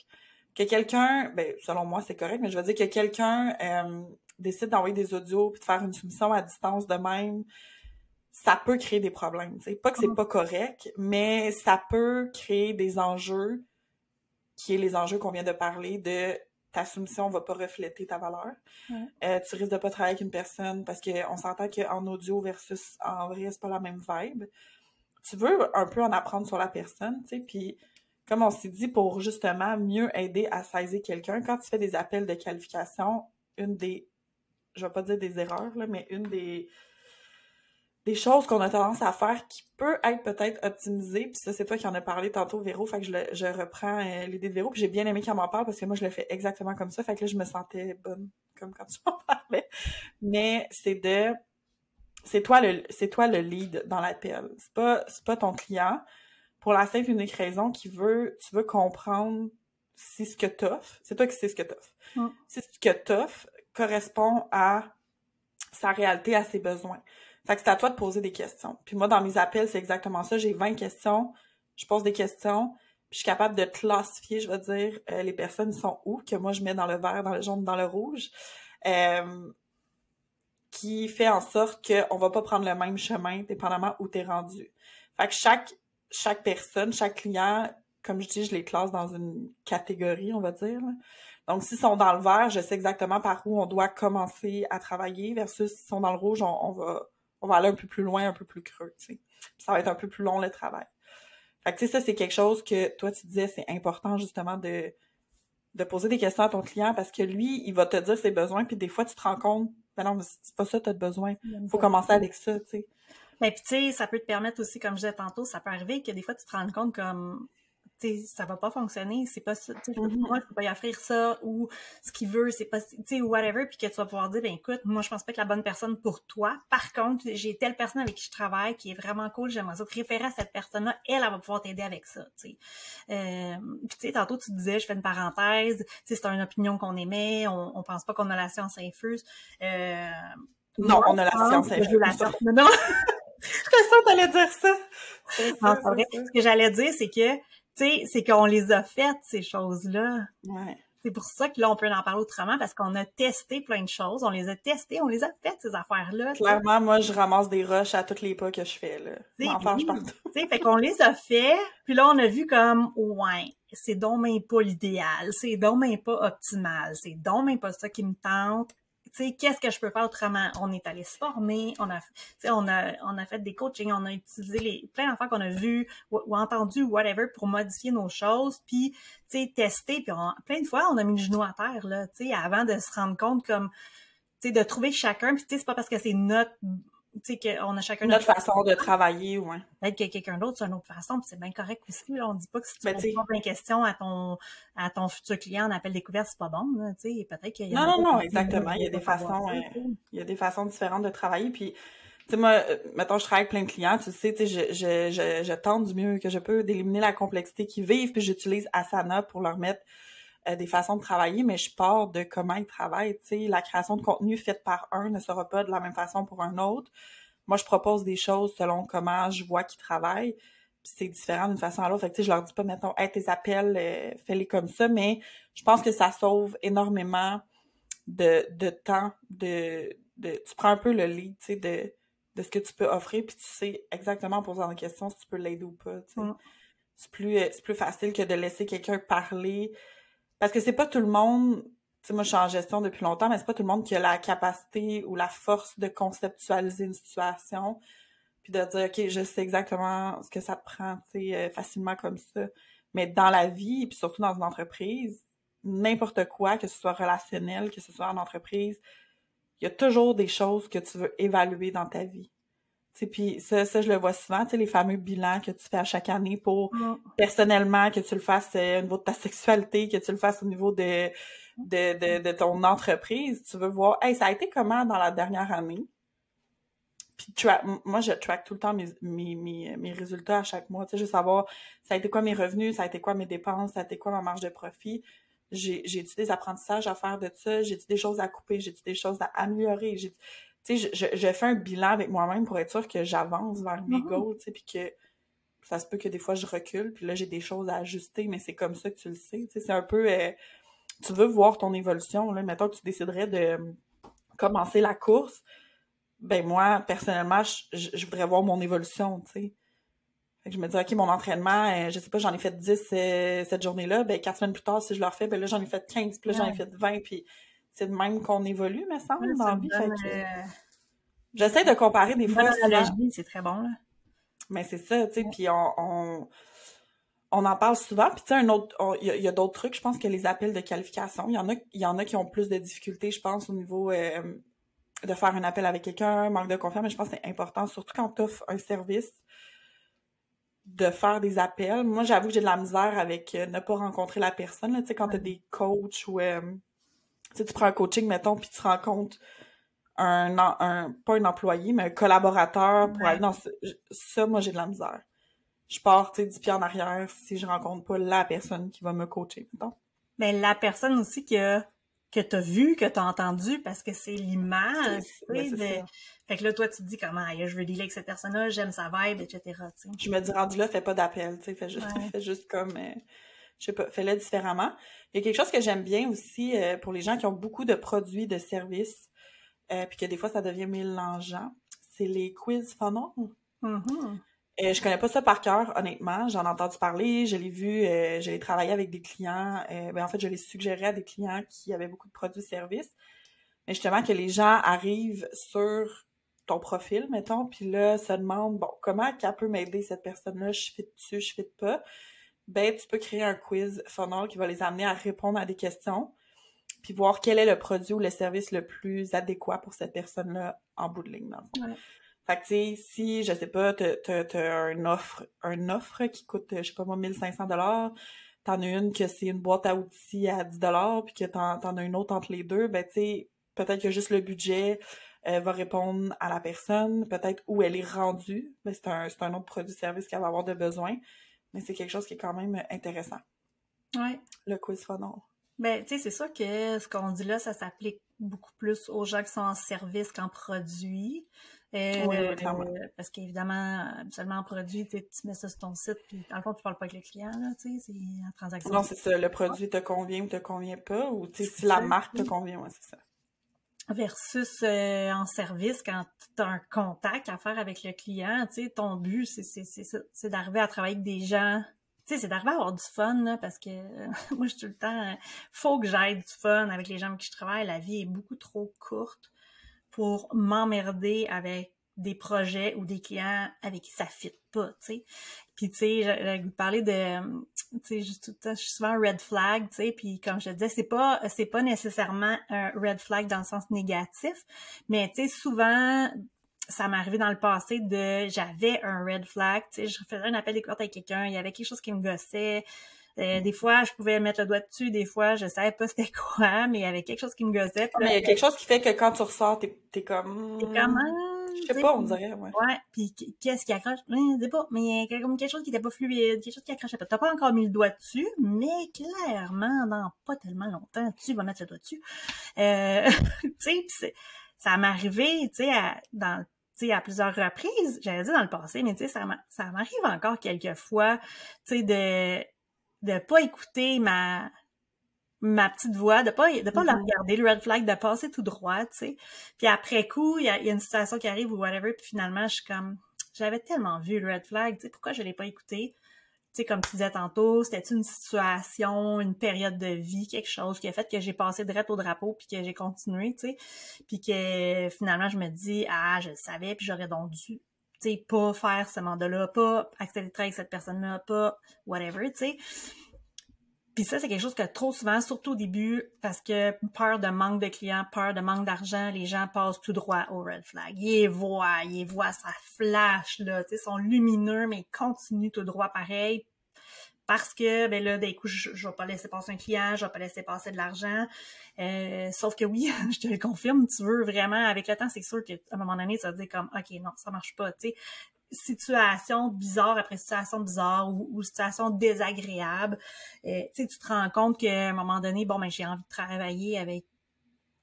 Que quelqu'un, ben, selon moi, c'est correct, mais je veux dire que quelqu'un décide d'envoyer des audios puis de faire une soumission à distance de même, ça peut créer des problèmes, tu sais. Pas que c'est pas correct, mais ça peut créer des enjeux qui est les enjeux qu'on vient de parler de ta soumission va pas refléter ta valeur. Euh, tu risques de pas travailler avec une personne parce qu'on s'entend qu'en audio versus en vrai, c'est pas la même vibe. Tu veux un peu en apprendre sur la personne, tu sais, puis comme on s'est dit, pour justement mieux aider à saisir quelqu'un, quand tu fais des appels de qualification, une des, je vais pas dire des erreurs, là, mais une des, des choses qu'on a tendance à faire qui peut être peut-être optimisées. Puis ça, c'est toi qui en as parlé tantôt, Véro. Fait que je, je reprends euh, l'idée de Véro. Puis j'ai bien aimé qu'elle m'en parle parce que moi, je le fais exactement comme ça. Fait que là, je me sentais bonne, comme quand tu m'en parlais. Mais c'est de... C'est toi le c'est toi le lead dans l'appel. C'est pas c'est pas ton client pour la simple et unique raison qu'il veut tu veux comprendre si ce que t'offres, c'est toi qui sais ce que t'offres. Mm. Si ce que t'offres correspond à sa réalité, à ses besoins. Fait que c'est à toi de poser des questions. Puis moi, dans mes appels, c'est exactement ça. J'ai 20 questions, je pose des questions, puis je suis capable de classifier, je veux dire, euh, les personnes sont où, que moi je mets dans le vert, dans le jaune, dans le rouge, euh, qui fait en sorte qu'on va pas prendre le même chemin, dépendamment où tu es rendu. Fait que chaque, chaque personne, chaque client, comme je dis, je les classe dans une catégorie, on va dire. Donc, s'ils sont dans le vert, je sais exactement par où on doit commencer à travailler, versus s'ils sont dans le rouge, on, va, on va aller un peu plus loin, un peu plus creux, tu sais. Ça va être un peu plus long, le travail. Fait que, tu sais, ça, c'est quelque chose que toi, tu disais, c'est important, justement, de, de poser des questions à ton client parce que lui, il va te dire ses besoins, puis des fois, tu te rends compte, ben non, c'est pas ça que tu as besoin. Il faut commencer avec ça, tu sais. Mais puis, tu sais, ça peut te permettre aussi, comme je disais tantôt, ça peut arriver que des fois, tu te rends compte comme ça va pas fonctionner, c'est pas ça, mm-hmm. moi, je peux pas y offrir ça, ou ce qu'il veut, c'est pas, tu sais, whatever, puis que tu vas pouvoir dire, ben écoute, moi, je pense pas être la bonne personne pour toi. Par contre, j'ai telle personne avec qui je travaille qui est vraiment cool, j'aimerais ça te référer à cette personne-là, elle, elle va pouvoir t'aider avec ça, tu sais. Euh, puis tu sais, tantôt, tu disais, je fais une parenthèse, tu sais, c'est une opinion qu'on émet, on, on pense pas qu'on a la science infuse. Euh, non, on a la science infuse. La science, non. Je sûre que t'allais dire ça. Non, c'est vrai. Ce que j'allais dire, c'est que tu sais, c'est qu'on les a faites, ces choses-là. Ouais. C'est pour ça que là, on peut en parler autrement, parce qu'on a testé plein de choses, on les a testées, on les a faites, ces affaires-là. Clairement, moi, je ramasse des rushs à tous les pas que je fais, là. M'en partout. Tu fait qu'on les a fait, puis là, on a vu comme, ouais, c'est donc même pas l'idéal, c'est donc même pas optimal, c'est donc même pas ça qui me tente, qu'est-ce que je peux faire autremment? On est allé se former, on a, on a, on a fait des coachings, on a utilisé les, plein d'enfants qu'on a vus ou, ou entendu whatever pour modifier nos choses, puis, tu sais, tester, puis plein de fois, on a mis le genou à terre, là, tu sais, avant de se rendre compte comme, tu sais, de trouver chacun, puis tu sais, c'est pas parce que c'est notre tu sais, qu'on a chacun notre, façon de travailler, ouais. Peut-être que quelqu'un d'autre, c'est une autre façon, puis c'est bien correct aussi. Là. On dit pas que si tu ben, poses plein de questions à ton, à ton futur client en appel découverte, c'est pas bon, tu sais. Peut-être qu'il y a Non, non, non, exactement. Il y a des façons, euh, il y a des façons différentes de travailler, puis tu sais, moi, euh, mettons, je travaille avec plein de clients, tu sais, tu sais, je, je, je, je, tente du mieux que je peux d'éliminer la complexité qu'ils vivent, puis j'utilise Asana pour leur mettre euh, des façons de travailler, mais je pars de comment ils travaillent. La création de contenu faite par un ne sera pas de la même façon pour un autre. Moi, je propose des choses selon comment je vois qu'ils travaillent. c'est différent d'une façon à l'autre. Fait que, je leur dis pas, mettons, hey, tes appels, euh, fais-les comme ça, mais je pense que ça sauve énormément de, de temps, de, de, tu prends un peu le lead, tu sais, de, de ce que tu peux offrir, puis tu sais exactement en posant des questions si tu peux l'aider ou pas. Mm. C'est plus, euh, c'est plus facile que de laisser quelqu'un parler parce que c'est pas tout le monde, tu sais, moi je suis en gestion depuis longtemps, mais c'est pas tout le monde qui a la capacité ou la force de conceptualiser une situation, puis de dire, OK, je sais exactement ce que ça te prend, tu sais, euh, facilement comme ça. Mais dans la vie, puis surtout dans une entreprise, n'importe quoi, que ce soit relationnel, que ce soit en entreprise, il y a toujours des choses que tu veux évaluer dans ta vie. Puis ça, ça, je le vois souvent, les fameux bilans que tu fais à chaque année pour personnellement, que tu le fasses euh, au niveau de ta sexualité, que tu le fasses au niveau de, de, de, de ton entreprise. Tu veux voir, hey, ça a été comment dans la dernière année? Puis moi, je track tout le temps mes, mes, mes, mes résultats à chaque mois. Tu sais, je veux savoir, ça a été quoi mes revenus, ça a été quoi mes dépenses, ça a été quoi ma marge de profit? J'ai, j'ai des apprentissages à faire de ça, j'ai des choses à couper, j'ai des choses à améliorer? J'ai, tu sais, je, je, fais un bilan avec moi-même pour être sûr que j'avance vers mes mm-hmm. goals, tu sais, puis que ça se peut que des fois je recule, puis là j'ai des choses à ajuster, mais c'est comme ça que tu le sais, tu sais, c'est un peu, euh, tu veux voir ton évolution, là, mettons que tu déciderais de euh, commencer la course, ben moi, personnellement, je, je voudrais voir mon évolution, tu sais. je me dis, OK, mon entraînement, euh, je sais pas, j'en ai fait 10 cette journée-là, ben quatre semaines plus tard, si je le refais, ben là j'en ai fait 15, puis là j'en ai fait 20, puis c'est de même qu'on évolue, me semble, dans vie. Euh, j'essaie de comparer des fois. c'est très bon, là. Mais c'est ça, tu sais, puis on, on, en parle souvent. Puis tu sais, il y a, d'autres trucs, je pense que les appels de qualification, il y en a, y en a qui ont plus de difficultés, je pense, au niveau euh, de faire un appel avec quelqu'un, manque de confiance, mais je pense que c'est important, surtout quand tu offres un service, de faire des appels. Moi, j'avoue que j'ai de la misère avec euh, ne pas rencontrer la personne, tu sais, quand tu as des coachs ou tu prends un coaching, mettons, puis tu rencontres un, un, pas un employé, mais un collaborateur pour aller dans ça, moi, j'ai de la misère. Je pars, tu sais, du pied en arrière si je rencontre pas la personne qui va me coacher, mettons. Mais la personne aussi que, que t'as vu, que t'as entendu, parce que c'est l'image, Fait que là, toi, tu te dis comment, je veux dealer avec cette personne-là, j'aime sa vibe, etc., Je me dis, rendu là, fais pas d'appel, tu sais, fais juste, fais juste comme... Euh, je sais pas, fais-le différemment. Il y a quelque chose que j'aime bien aussi euh, pour les gens qui ont beaucoup de produits, de services, euh, puis que des fois ça devient mélangeant, c'est les quiz funnels. Mm-hmm. Euh, je connais pas ça par cœur, honnêtement. J'en ai entendu parler, je l'ai vu, euh, je l'ai travaillé avec des clients. Euh, ben, en fait, je l'ai suggéré à des clients qui avaient beaucoup de produits-services. Mais justement, que les gens arrivent sur ton profil, mettons, puis là, se demandent, bon, comment qu'elle peut m'aider, cette personne-là? Je fais dessus, je fais pas. Ben, tu peux créer un quiz funnel qui va les amener à répondre à des questions, puis voir quel est le produit ou le service le plus adéquat pour cette personne-là en bout de ligne, dans le fait que, tu sais, si, je sais pas, t'as, t'as, une offre, une offre qui coûte, je sais pas moi, 1500 dollars, t'en as une que c'est une boîte à outils à 10 dollars, puis que t'en, t'en as une autre entre les deux, ben, tu sais, peut-être que juste le budget euh, va répondre à la personne, peut-être où elle est rendue, mais c'est un, c'est un autre produit-service qu'elle va avoir de besoin, mais c'est quelque chose qui est quand même intéressant. Ouais. Le quiz funnel. Ben, tu sais, c'est sûr que ce qu'on dit là, ça s'applique beaucoup plus aux gens qui sont en service qu'en produit. Euh, oui, parce qu'évidemment, seulement en produit, tu mets ça sur ton site, puis dans le fond, tu parles pas avec le client, là, tu sais, c'est en transaction. Non, c'est ça, le produit te convient ou te convient pas, ou tu sais, si la marque te convient, ouais, c'est ça. Versus euh, en service, quand tu as un contact à faire avec le client, tu sais, ton but, c'est d'arriver à travailler avec des gens tu sais, c'est d'arriver à avoir du fun, là, parce que moi, je suis tout le temps, faut que j'aille du fun avec les gens avec qui je travaille. La vie est beaucoup trop courte pour m'emmerder avec des projets ou des clients avec qui ça fit pas, tu sais. Puis, tu sais, j'ai parler de, tu sais, je suis souvent red flag, tu sais, puis comme je disais, c'est pas, c'est pas nécessairement un red flag dans le sens négatif, mais tu sais, souvent, ça m'est arrivé dans le passé de, j'avais un red flag, tu sais, je faisais un appel découverte avec quelqu'un, il y avait quelque chose qui me gossait, euh, des fois, je pouvais mettre le doigt dessus, des fois, je savais pas c'était quoi, mais il y avait quelque chose qui me gossait. Mais il y a quelque chose qui fait que quand tu ressors, t'es es comme... T'es comme... Je sais pas, on dirait, ouais. Ouais, puis qu'est-ce qui accroche? Je sais pas, mais il y a comme quelque chose qui était pas fluide, quelque chose qui accrochait pas. T'as pas encore mis le doigt dessus, mais clairement, dans pas tellement longtemps, tu vas mettre le doigt dessus. Euh, tu sais, ça m'est arrivé, tu sais, dans à plusieurs reprises, j'avais dit dans le passé, mais tu sais, ça m'arrive encore quelques fois, tu sais, de de pas écouter ma ma petite voix, de pas de pas la mm-hmm. regarder, le red flag, de passer tout droit, tu sais. Puis après coup, il y a, y a, une situation qui arrive ou whatever, puis finalement, je suis comme, j'avais tellement vu le red flag, tu sais, pourquoi je l'ai pas écouté? Tu sais, comme tu disais tantôt, c'était une situation, une période de vie, quelque chose qui a fait que j'ai passé direct au drapeau puis que j'ai continué, tu sais? Puis que finalement, je me dis, ah, je le savais, puis j'aurais donc dû sais, pas faire ce mandat-là, pas accepter de travailler avec cette personne-là, pas whatever, tu sais? Puis ça, c'est quelque chose que trop souvent, surtout au début, parce que peur de manque de clients, peur de manque d'argent, les gens passent tout droit au red flag. Ils voient, ils voient, ça flash, là, tu sais, sont lumineux, mais ils continuent tout droit pareil. Parce que, ben là, d'un coup, je, je vais pas laisser passer un client, je vais pas laisser passer de l'argent. Euh, sauf que oui, je te le confirme, tu veux vraiment, avec le temps, c'est sûr qu'à un moment donné, ça va dire comme, OK, non, ça marche pas, tu sais situation bizarre après situation bizarre ou, situation désagréable, euh, tu te rends compte qu'à un moment donné, bon, ben, j'ai envie de travailler avec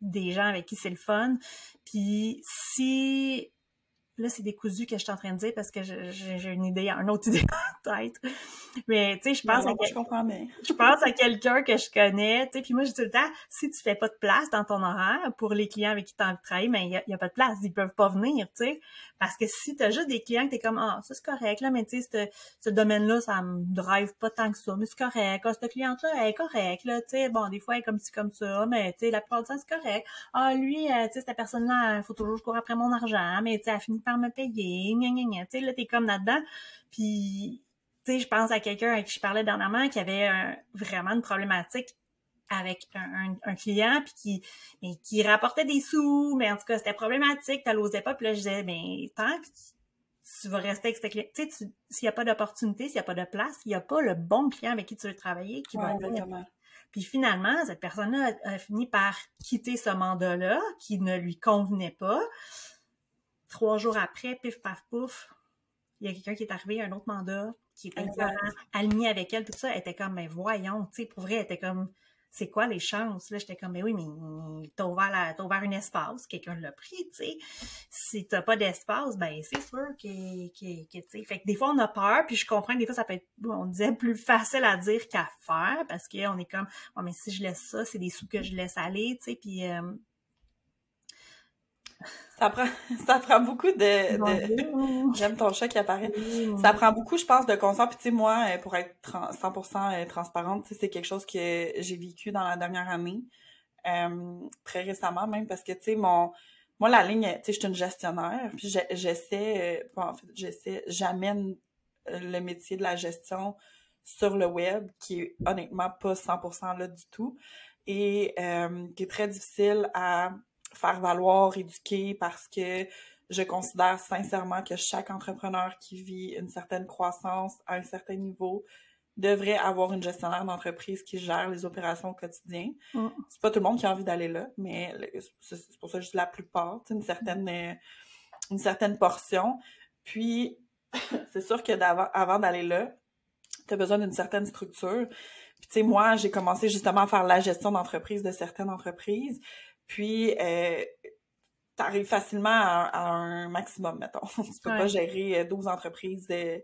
des gens avec qui c'est le fun. Puis si Là, c'est décousu que je suis en train de dire parce que j'ai une idée, une autre idée en tête. Mais, tu sais, je pense à... Je pense à quelqu'un que je connais, tu sais, puis moi, je dis tout le temps, si tu fais pas de place dans ton horaire pour les clients avec qui tu as envie de travailler, mais ben, il y, a, pas de place, ils peuvent pas venir, tu sais. Parce que si tu as juste des clients que tu es comme, ah, ça c'est correct, là, mais tu sais, ce domaine-là, ça me drive pas tant que ça, mais c'est correct. Ah, cette cliente-là, elle est correcte, là, tu sais. Bon, des fois, elle est comme ci, comme ça, mais, tu sais, la plupart du temps, c'est correct. Ah, lui, euh, tu sais, cette personne-là, il faut toujours cours après mon argent, mais, tu sais, elle finit par me payer, gna, gna, gna. Tu sais, là, t'es comme là-dedans. Puis, tu sais, je pense à quelqu'un avec qui je parlais dernièrement qui avait vraiment une problématique avec un, client puis qui mais qui rapportait des sous mais en tout cas c'était problématique tu l'osais pas puis là je disais mais tant que tu, vas rester avec ce client tu sais s'il y a pas d'opportunité s'il y a pas de place il y a pas le bon client avec qui tu veux travailler qui va puis finalement cette personne-là a, fini par quitter ce mandat-là qui ne lui convenait pas trois jours après pif paf pouf il y a quelqu'un qui est arrivé un autre mandat qui était aligné avec elle tout ça elle était comme ben voyons tu sais pour vrai elle était comme c'est quoi les chances? Là, j'étais comme, mais oui, mais t'as ouvert, la, ouvert un espace, quelqu'un l'a pris, tu sais. Si t'as pas d'espace, ben c'est sûr que, que, que tu sais. Fait que des fois, on a peur, puis je comprends que des fois, ça peut être, on disait, plus facile à dire qu'à faire, parce qu'on est comme, oh, mais si je laisse ça, c'est des sous que je laisse aller, tu sais, puis... Euh, Ça prend, ça prend beaucoup de... J'aime ton chat qui apparaît. Ça prend beaucoup, je pense, de conscience. Puis tu sais, moi, euh, pour être 100% euh, transparente, c'est quelque chose que j'ai vécu dans la dernière année. Euh, très récemment même, parce que, tu sais, mon... Moi, la ligne, tu sais, je suis une gestionnaire, puis j'essaie... en fait, j'essaie... J'amène le métier de la gestion sur le web, qui est honnêtement pas 100% là du tout, et qui est très difficile à faire valoir, éduquer, parce que je considère sincèrement que chaque entrepreneur qui vit une certaine croissance à un certain niveau devrait avoir une gestionnaire d'entreprise qui gère les opérations au quotidien. Mm. C'est pas tout le monde qui a envie d'aller là, mais c'est pour ça que je dis la plupart, une certaine euh, une certaine portion. Puis c'est sûr que avant d'aller là, tu as besoin d'une certaine structure. Puis tu sais moi, j'ai commencé justement à faire la gestion d'entreprise de certaines entreprises. Puis, euh, tu arrives facilement à, un maximum, mettons. tu peux pas gérer 12 euh, entreprises euh,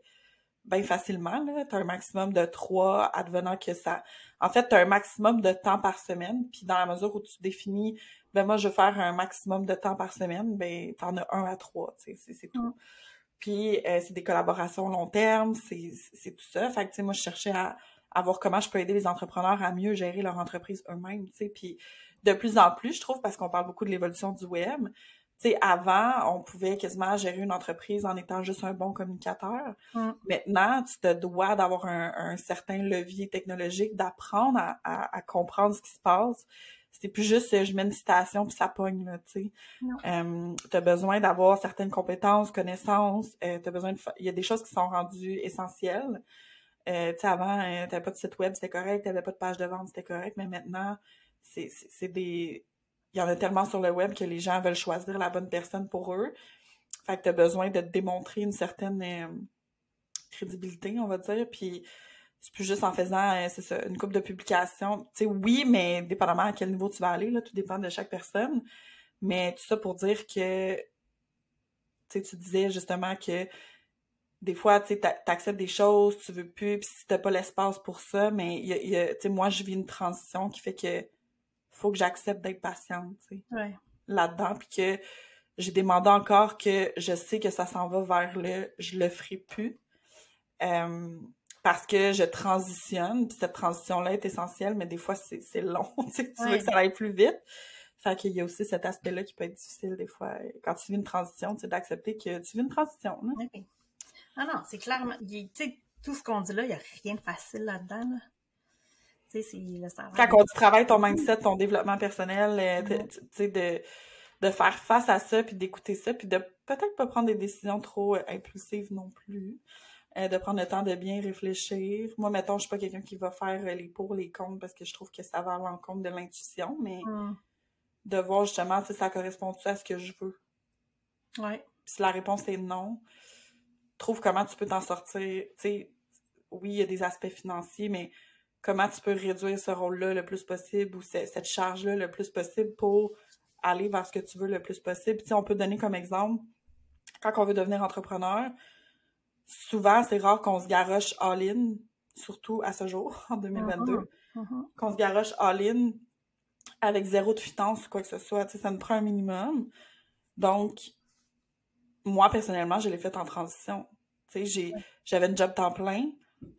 bien facilement. Tu as un maximum de 3 advenant que ça... En fait, tu as un maximum de temps par semaine. Puis dans la mesure où tu définis, ben moi, je veux faire un maximum de temps par semaine, ben tu en as un à trois, c'est tout. Mm. Puis euh, c'est des collaborations long terme, c'est tout ça. Fait que, tu sais, moi, je cherchais à, à voir comment je peux aider les entrepreneurs à mieux gérer leur entreprise eux-mêmes, tu sais. Puis de plus en plus, je trouve, parce qu'on parle beaucoup de l'évolution du web. Tu sais, avant, on pouvait quasiment gérer une entreprise en étant juste un bon communicateur. Mm. Maintenant, tu te dois d'avoir un, certain levier technologique, d'apprendre à, comprendre ce qui se passe. C'est plus juste je mets une citation puis ça pogne, tu sais. Euh, tu as besoin d'avoir certaines compétences, connaissances. Euh, as besoin de Il y a des choses qui sont rendues essentielles. Euh, tu sais, avant, euh, t'avais pas de site web, c'était correct. T'avais pas de page de vente, c'était correct. Mais maintenant, c'est des. Il y en a tellement sur le web que les gens veulent choisir la bonne personne pour eux. Fait que tu as besoin de démontrer une certaine euh, crédibilité, on va dire. Puis c'est plus juste en faisant, euh, c'est une coupe de publications. Tu sais, oui, mais dépendamment à quel niveau tu vas aller, là, tout dépend de chaque personne. Mais tout ça pour dire que, tu sais, tu disais justement que des fois, tu acceptes des choses, tu veux plus, puis si t'as pas l'espace pour ça, mais y a, moi, je vis une transition qui fait que faut que j'accepte d'être patiente, tu sais, là-dedans, puis que j'ai demandé encore que je sais que ça s'en va vers le « je le ferai plus euh, parce que je transitionne, puis cette transition-là est essentielle, mais des fois, c'est long, tu sais, tu veux que ça aille plus vite. Fait qu'il y a aussi cet aspect-là qui peut être difficile des fois. Quand tu vis une transition, tu sais, d'accepter que tu vis une transition. Hein. Ah non, c'est clairement... Tu sais, tout ce qu'on dit là, il n'y a rien de facile là-dedans. Là. Quand on travaille ton mindset, ton développement personnel, euh, tu sais, de, de faire face à ça, puis d'écouter ça, puis de peut-être pas prendre des décisions trop euh, impulsives non plus. Euh, de prendre le temps de bien réfléchir. Moi, mettons, je suis pas quelqu'un qui va faire les pour, les contre, parce que je trouve que ça va en compte de l'intuition, mais mm. de voir justement si ça correspond-tu à ce que je veux. Ouais. Si la réponse est non, trouve comment tu peux t'en sortir. Tu sais, oui, il y a des aspects financiers, mais comment tu peux réduire ce rôle-là le plus possible ou cette charge-là le plus possible pour aller vers ce que tu veux le plus possible. Puis, on peut donner comme exemple, quand on veut devenir entrepreneur, souvent, c'est rare qu'on se garoche all-in, surtout à ce jour, en 2022, uh-huh. uh-huh. qu'on se garoche all-in avec zéro de finance ou quoi que ce soit. ça nous prend un minimum. Donc, moi, personnellement, je l'ai fait en transition. j'avais une job temps plein.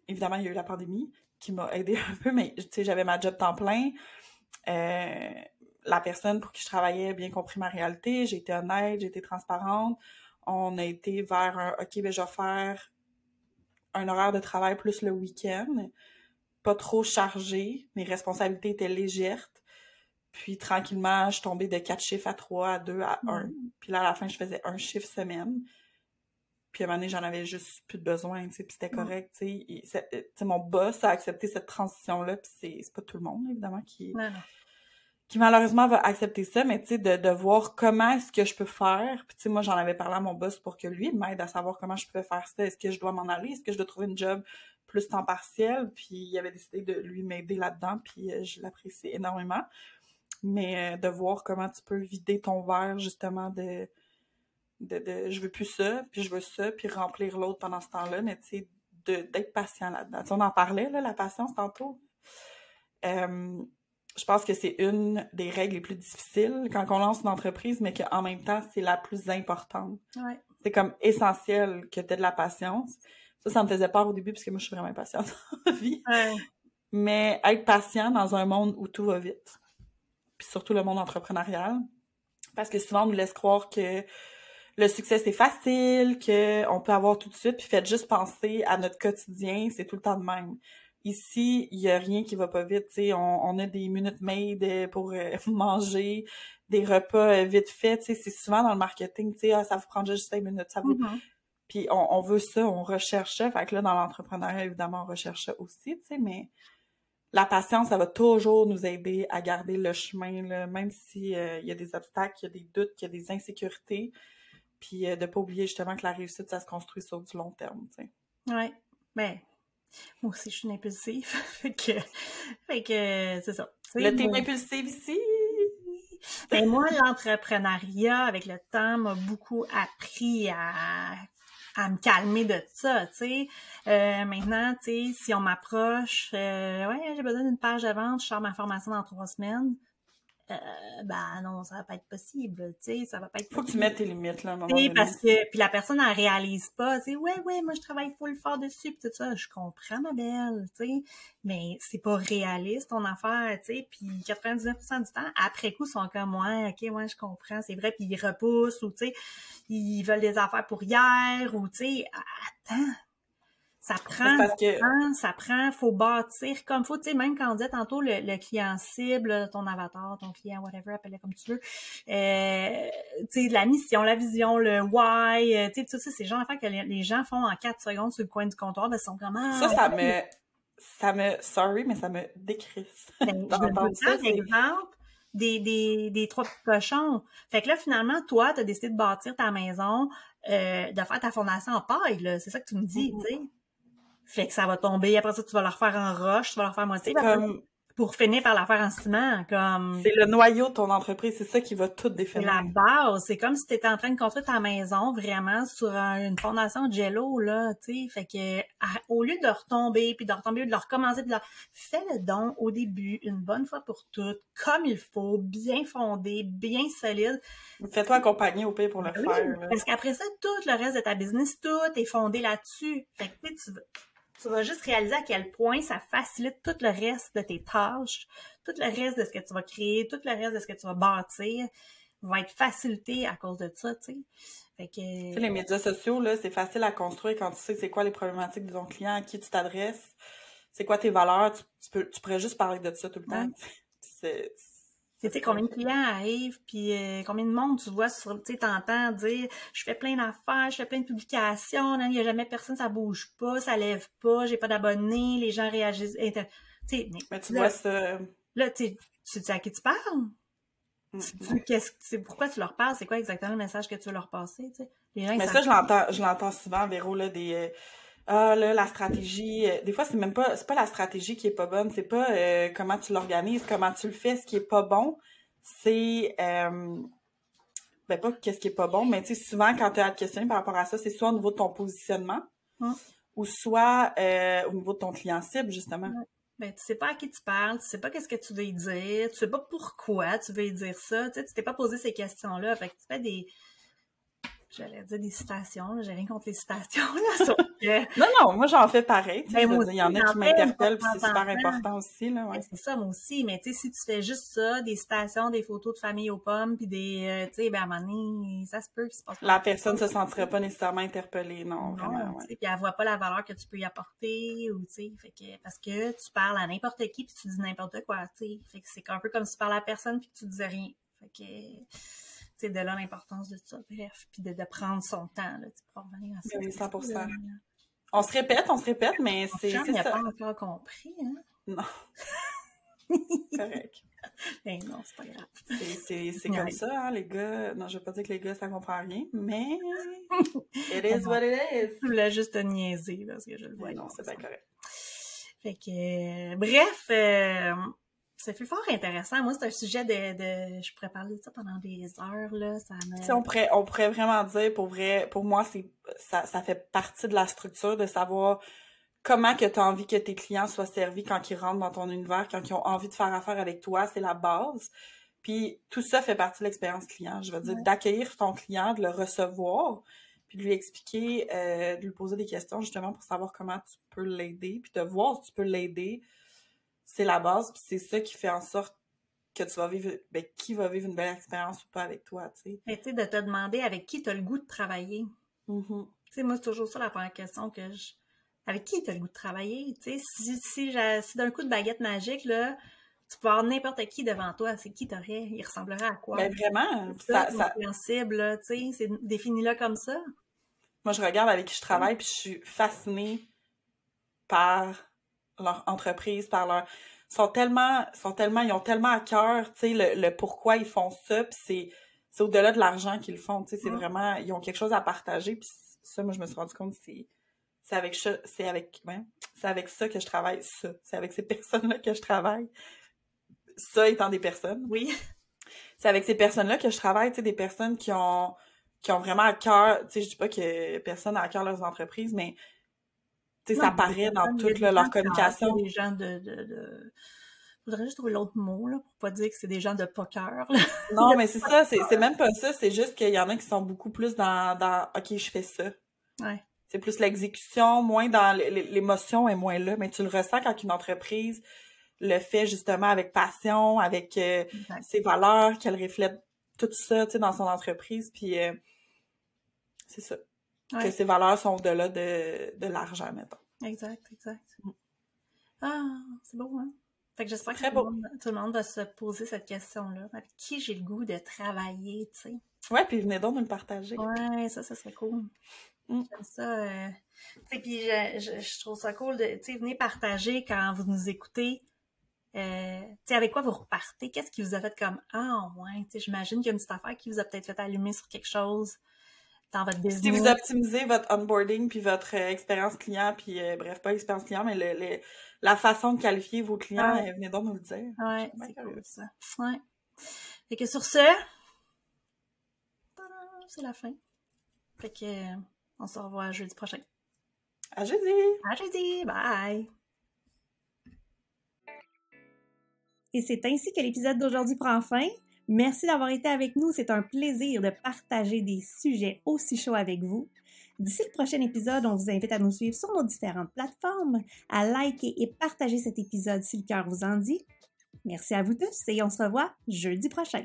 Évidemment, il y a eu la pandémie qui m'a aidé un peu, mais tu sais, j'avais ma job temps plein. Euh, la personne pour qui je travaillais a bien compris ma réalité. J'ai été honnête, j'ai été transparente. On a été vers un OK, ben je vais faire un horaire de travail plus le week-end. Pas trop chargé. Mes responsabilités étaient légères. Puis tranquillement, je tombée de quatre chiffres à trois, à deux, à un. Mm. Puis là, à la fin, je faisais un chiffre semaine. Puis à un moment donné, j'en avais juste plus de besoin, tu sais, puis c'était mm. correct, tu sais. Mon boss a accepté cette transition-là, puis c'est pas tout le monde, évidemment, qui, qui malheureusement va accepter ça, mais tu sais, de, de voir comment est-ce que je peux faire. Puis tu sais, moi, j'en avais parlé à mon boss pour que lui m'aide à savoir comment je pouvais faire ça. Est-ce que je dois m'en aller? Est-ce que je dois trouver une job plus temps partiel? Puis il avait décidé de lui m'aider là-dedans, puis euh, je l'apprécie énormément. Mais euh, de voir comment tu peux vider ton verre, justement, de de, de, je veux plus ça, puis je veux ça, puis remplir l'autre pendant ce temps-là, mais tu sais, d'être patient là-dedans. on en parlait, là, la patience, tantôt. Euh, je pense que c'est une des règles les plus difficiles quand on lance une entreprise, mais qu'en même temps, c'est la plus importante. Ouais. C'est comme essentiel que tu aies de la patience. Ça, ça me faisait peur au début, parce que moi, je suis vraiment impatiente dans la vie. Ouais. Mais être patient dans un monde où tout va vite, puis surtout le monde entrepreneurial, parce que souvent, on nous laisse croire que le succès, c'est facile, qu'on peut avoir tout de suite, puis faites juste penser à notre quotidien, c'est tout le temps de même. Ici, il y a rien qui va pas vite, tu on, on a des minutes made pour euh, manger, des repas euh, vite faits, tu c'est souvent dans le marketing, tu sais, ah, ça vous prend juste cinq minutes, ça vous... Mhm. Puis on, on veut ça, on recherche ça. Fait que là, dans l'entrepreneuriat, évidemment, on recherche ça aussi, tu sais, mais la patience, ça va toujours nous aider à garder le chemin, là, même si euh, il y a des obstacles, il y a des doutes, il y a des insécurités. Puis euh, de pas oublier justement que la réussite, ça se construit sur du long terme, tu sais. Ouais. Ben, moi aussi, je suis une impulsive. fait que, fait que, c'est ça. Le thème moi- impulsif ici? Ben, moi, l'entrepreneuriat, avec le temps, m'a beaucoup appris à, à me calmer de ça, tu sais. Euh, maintenant, tu sais, si on m'approche, euh, ouais, j'ai besoin d'une page de vente, je sors ma formation dans trois semaines. Euh, ben non, ça va pas être possible, tu sais, ça va pas être Faut que tu possible. mettes tes limites, là, à un moment donné. parce que puis la personne elle réalise pas, tu sais, ouais ouais, moi je travaille full fort dessus puis tout ça, je comprends ma belle, tu sais, mais c'est pas réaliste ton affaire, tu sais, puis 99% du temps après coup ils sont comme ouais, OK, ouais, je comprends, c'est vrai puis ils repoussent ou tu sais, ils veulent des affaires pour hier ou tu sais, attends. Ça prend C'est parce que ça prend, ça prend, faut bâtir comme faut, tu sais, même quand on disait tantôt le, le client cible, ton avatar, ton client, whatever, appelle-le comme tu veux, euh, tu sais, la mission, la vision, le why, euh, tu sais, tout ça, c'est genre d'affaires que les, les gens font en 4 secondes sur le coin du comptoir, ben, ils sont comme, ah, ça, ça me... Ça me... Sorry, mais ça me décrisse. ben, des, des, des trois petits cochons. Fait que là, finalement, toi, tu as décidé de bâtir ta maison, euh, de faire ta fondation en paille, là. C'est ça que tu me dis, Mhm. tu sais. Fait que ça va tomber. Après ça, tu vas le refaire en roche, tu vas le refaire moitié. Comme... Pour finir par la faire en ciment, comme... C'est le noyau de ton entreprise, c'est ça qui va tout C'est définir. la base. C'est comme si tu étais en train de construire ta maison vraiment sur un- une fondation de jello, là, tu sais. Fait que, à- au lieu de retomber, puis de retomber, de recommencer, puis de le... fais le don au début, une bonne fois pour toutes, comme il faut, bien fondé, bien solide. Fais-toi accompagner au pire pour le Oui, faire. là. parce qu'après ça, tout le reste de ta business, tout est fondé là-dessus. Fait que, tu sais, tu vas- juste réaliser à quel point ça facilite tout le reste de tes tâches, tout le reste de ce que tu vas créer, tout le reste de ce que tu vas bâtir va être facilité à cause de ça, tu sais. Fait que... Tu sais, les médias sociaux, là, c'est facile à construire quand tu sais c'est quoi les problématiques de ton client, à qui tu t'adresses, c'est quoi tes valeurs, tu, tu peux, tu pourrais juste parler de ça tout le temps. Ouais. C'est, Tu sais, combien de clients arrivent, puis euh, combien de monde tu vois sur, tu t'entends dire, je fais plein d'affaires, je fais plein de publications, il n'y a jamais personne, ça bouge pas, ça lève pas, j'ai pas d'abonnés, les gens réagissent, inter- mais, mais tu là, vois ça. là, tu sais, à qui tu parles? mm, qu'est-ce pourquoi tu leur parles? C'est quoi exactement le message que tu veux leur passer? Les gens, Mais ça, je l'entends, je l'entends souvent, Véro, là, des euh, Ah là, la stratégie. euh, des fois, c'est même pas c'est pas la stratégie qui est pas bonne, c'est pas euh, comment tu l'organises, comment tu le fais, ce qui est pas bon, c'est euh, ben pas qu'est-ce qui est pas bon, mais tu sais, souvent quand tu as à te questionner par rapport à ça, c'est soit au niveau de ton positionnement ou soit euh, au niveau de ton client cible, justement. Ben, tu sais pas à qui tu parles, tu sais pas qu'est-ce que tu veux y dire, tu sais pas pourquoi tu veux y dire ça, tu sais, tu t'es pas posé ces questions-là, fait que tu fais des, j'allais dire des citations, j'ai rien contre les citations, là, sauf que, Non, non, moi j'en fais pareil. Ben, Il y en a qui m'interpellent, puis c'est super important aussi, là, ouais. Ben, c'est ça, moi aussi, mais tu sais, si tu fais juste ça, des citations, des photos de famille aux pommes, puis des, euh, tu sais, ben, à un moment donné, ça se peut qu'il se passe La personne se sentirait pas nécessairement interpellée, non, Non, vraiment, puis elle voit pas la valeur que tu peux y apporter ou tu sais, parce que tu parles à n'importe qui puis tu dis n'importe quoi, tu sais, fait que c'est un peu comme si tu parles à personne puis que tu disais rien, fait que sais de là l'importance de ça, bref, puis de, de prendre son temps là, tu peux revenir à ça. Oui, 100%. Euh, On se répète, on se répète, mais c'est c'est ça. pas encore compris, hein? Non. Correct. Ben non, c'est pas grave. C'est- C'est c'est Ouais. comme ça, hein, les gars. Non, je veux pas dire que les gars, ça comprend rien, mais it is what it is. Je voulais juste te niaiser parce que je le vois. Non, c'est bien correct. Fait que, euh, bref, euh, ça fait fort intéressant. Moi, c'est un sujet de, de, je pourrais parler de ça pendant des heures, là, ça me... On pourrait, on pourrait vraiment dire, pour vrai, pour moi, c'est ça, ça fait partie de la structure de savoir comment que tu as envie que tes clients soient servis quand ils rentrent dans ton univers, quand ils ont envie de faire affaire avec toi, c'est la base. Puis tout ça fait partie de l'expérience client. Je veux dire, d'accueillir ton client, de le recevoir, puis de lui expliquer, euh, de lui poser des questions justement pour savoir comment tu peux l'aider, puis de voir si tu peux l'aider. C'est la base, puis c'est ça qui fait en sorte que tu vas vivre, ben, qui va vivre une belle expérience ou pas avec toi, tu sais. tu sais, de te demander avec qui tu as le goût de travailler. Mm-hmm. Tu sais, moi, c'est toujours ça la première question que je... Avec qui tu as le goût de travailler? Tu sais, si, si, si d'un coup de baguette magique, là, tu peux avoir n'importe qui devant toi, c'est qui t'aurais? Il ressemblerait à quoi? Ben vraiment, ça, ça, tu sais, c'est défini là comme ça. Moi, je regarde avec qui je travaille, puis je suis fascinée par leur entreprise, par leur sont tellement, sont tellement, ils ont tellement à cœur, tu sais, le, pourquoi ils font ça, puis c'est, c'est au-delà de l'argent qu'ils font, tu sais, c'est vraiment, ils ont quelque chose à partager, puis ça, moi, je me suis rendu compte, c'est, c'est avec ça, c'est avec, c'est avec ça que je travaille, ça, c'est avec ces personnes-là que je travaille, ça étant des personnes. Oui. C'est avec ces personnes-là que je travaille, tu sais, des personnes qui ont, qui ont vraiment à cœur, tu sais, je dis pas que personne n'a à cœur leurs entreprises, mais ça paraît dans toute leur communication. Des gens de, de, de... Faudrait juste trouver l'autre mot, là, pour pas dire que c'est des gens de poker. Non, mais c'est ça, c'est même pas ça, c'est juste qu'il y en a qui sont beaucoup plus dans, dans OK, je fais ça. Ouais. C'est plus l'exécution, moins dans l'émotion et moins là, mais tu le ressens quand une entreprise le fait justement avec passion, avec euh, ses valeurs, qu'elle reflète tout ça, tu sais, dans son entreprise, puis euh, c'est ça que ses valeurs sont au-delà de, de l'argent, mettons. Exact, exact. Mm. Ah, c'est beau, hein? Fait que j'espère que tout, Le monde, tout, le monde, va se poser cette question-là. Avec qui j'ai le goût de travailler, tu sais? Ouais, puis venez donc nous le partager. Ouais, ça, ça serait cool. Mm. J'aime ça. Euh... puis je, je, trouve ça cool de, tu sais, venez partager quand vous nous écoutez. Euh, tu sais, avec quoi vous repartez? Qu'est-ce qui vous a fait comme, ah, ouais, tu sais, j'imagine qu'il y a une petite affaire qui vous a peut-être fait allumer sur quelque chose dans votre business. Si vous optimisez votre onboarding puis votre euh, expérience client, puis euh, bref, pas expérience client, mais le, la façon de qualifier vos clients, euh, venez donc nous le dire. Ouais, c'est cool ça. Ouais. Fait que sur ce, c'est la fin. Fait que on se revoit jeudi prochain. À jeudi! À jeudi! Bye! Et c'est ainsi que l'épisode d'aujourd'hui prend fin. Merci d'avoir été avec nous. C'est un plaisir de partager des sujets aussi chauds avec vous. D'ici le prochain épisode, on vous invite à nous suivre sur nos différentes plateformes, à liker et partager cet épisode si le cœur vous en dit. Merci à vous tous et on se revoit jeudi prochain.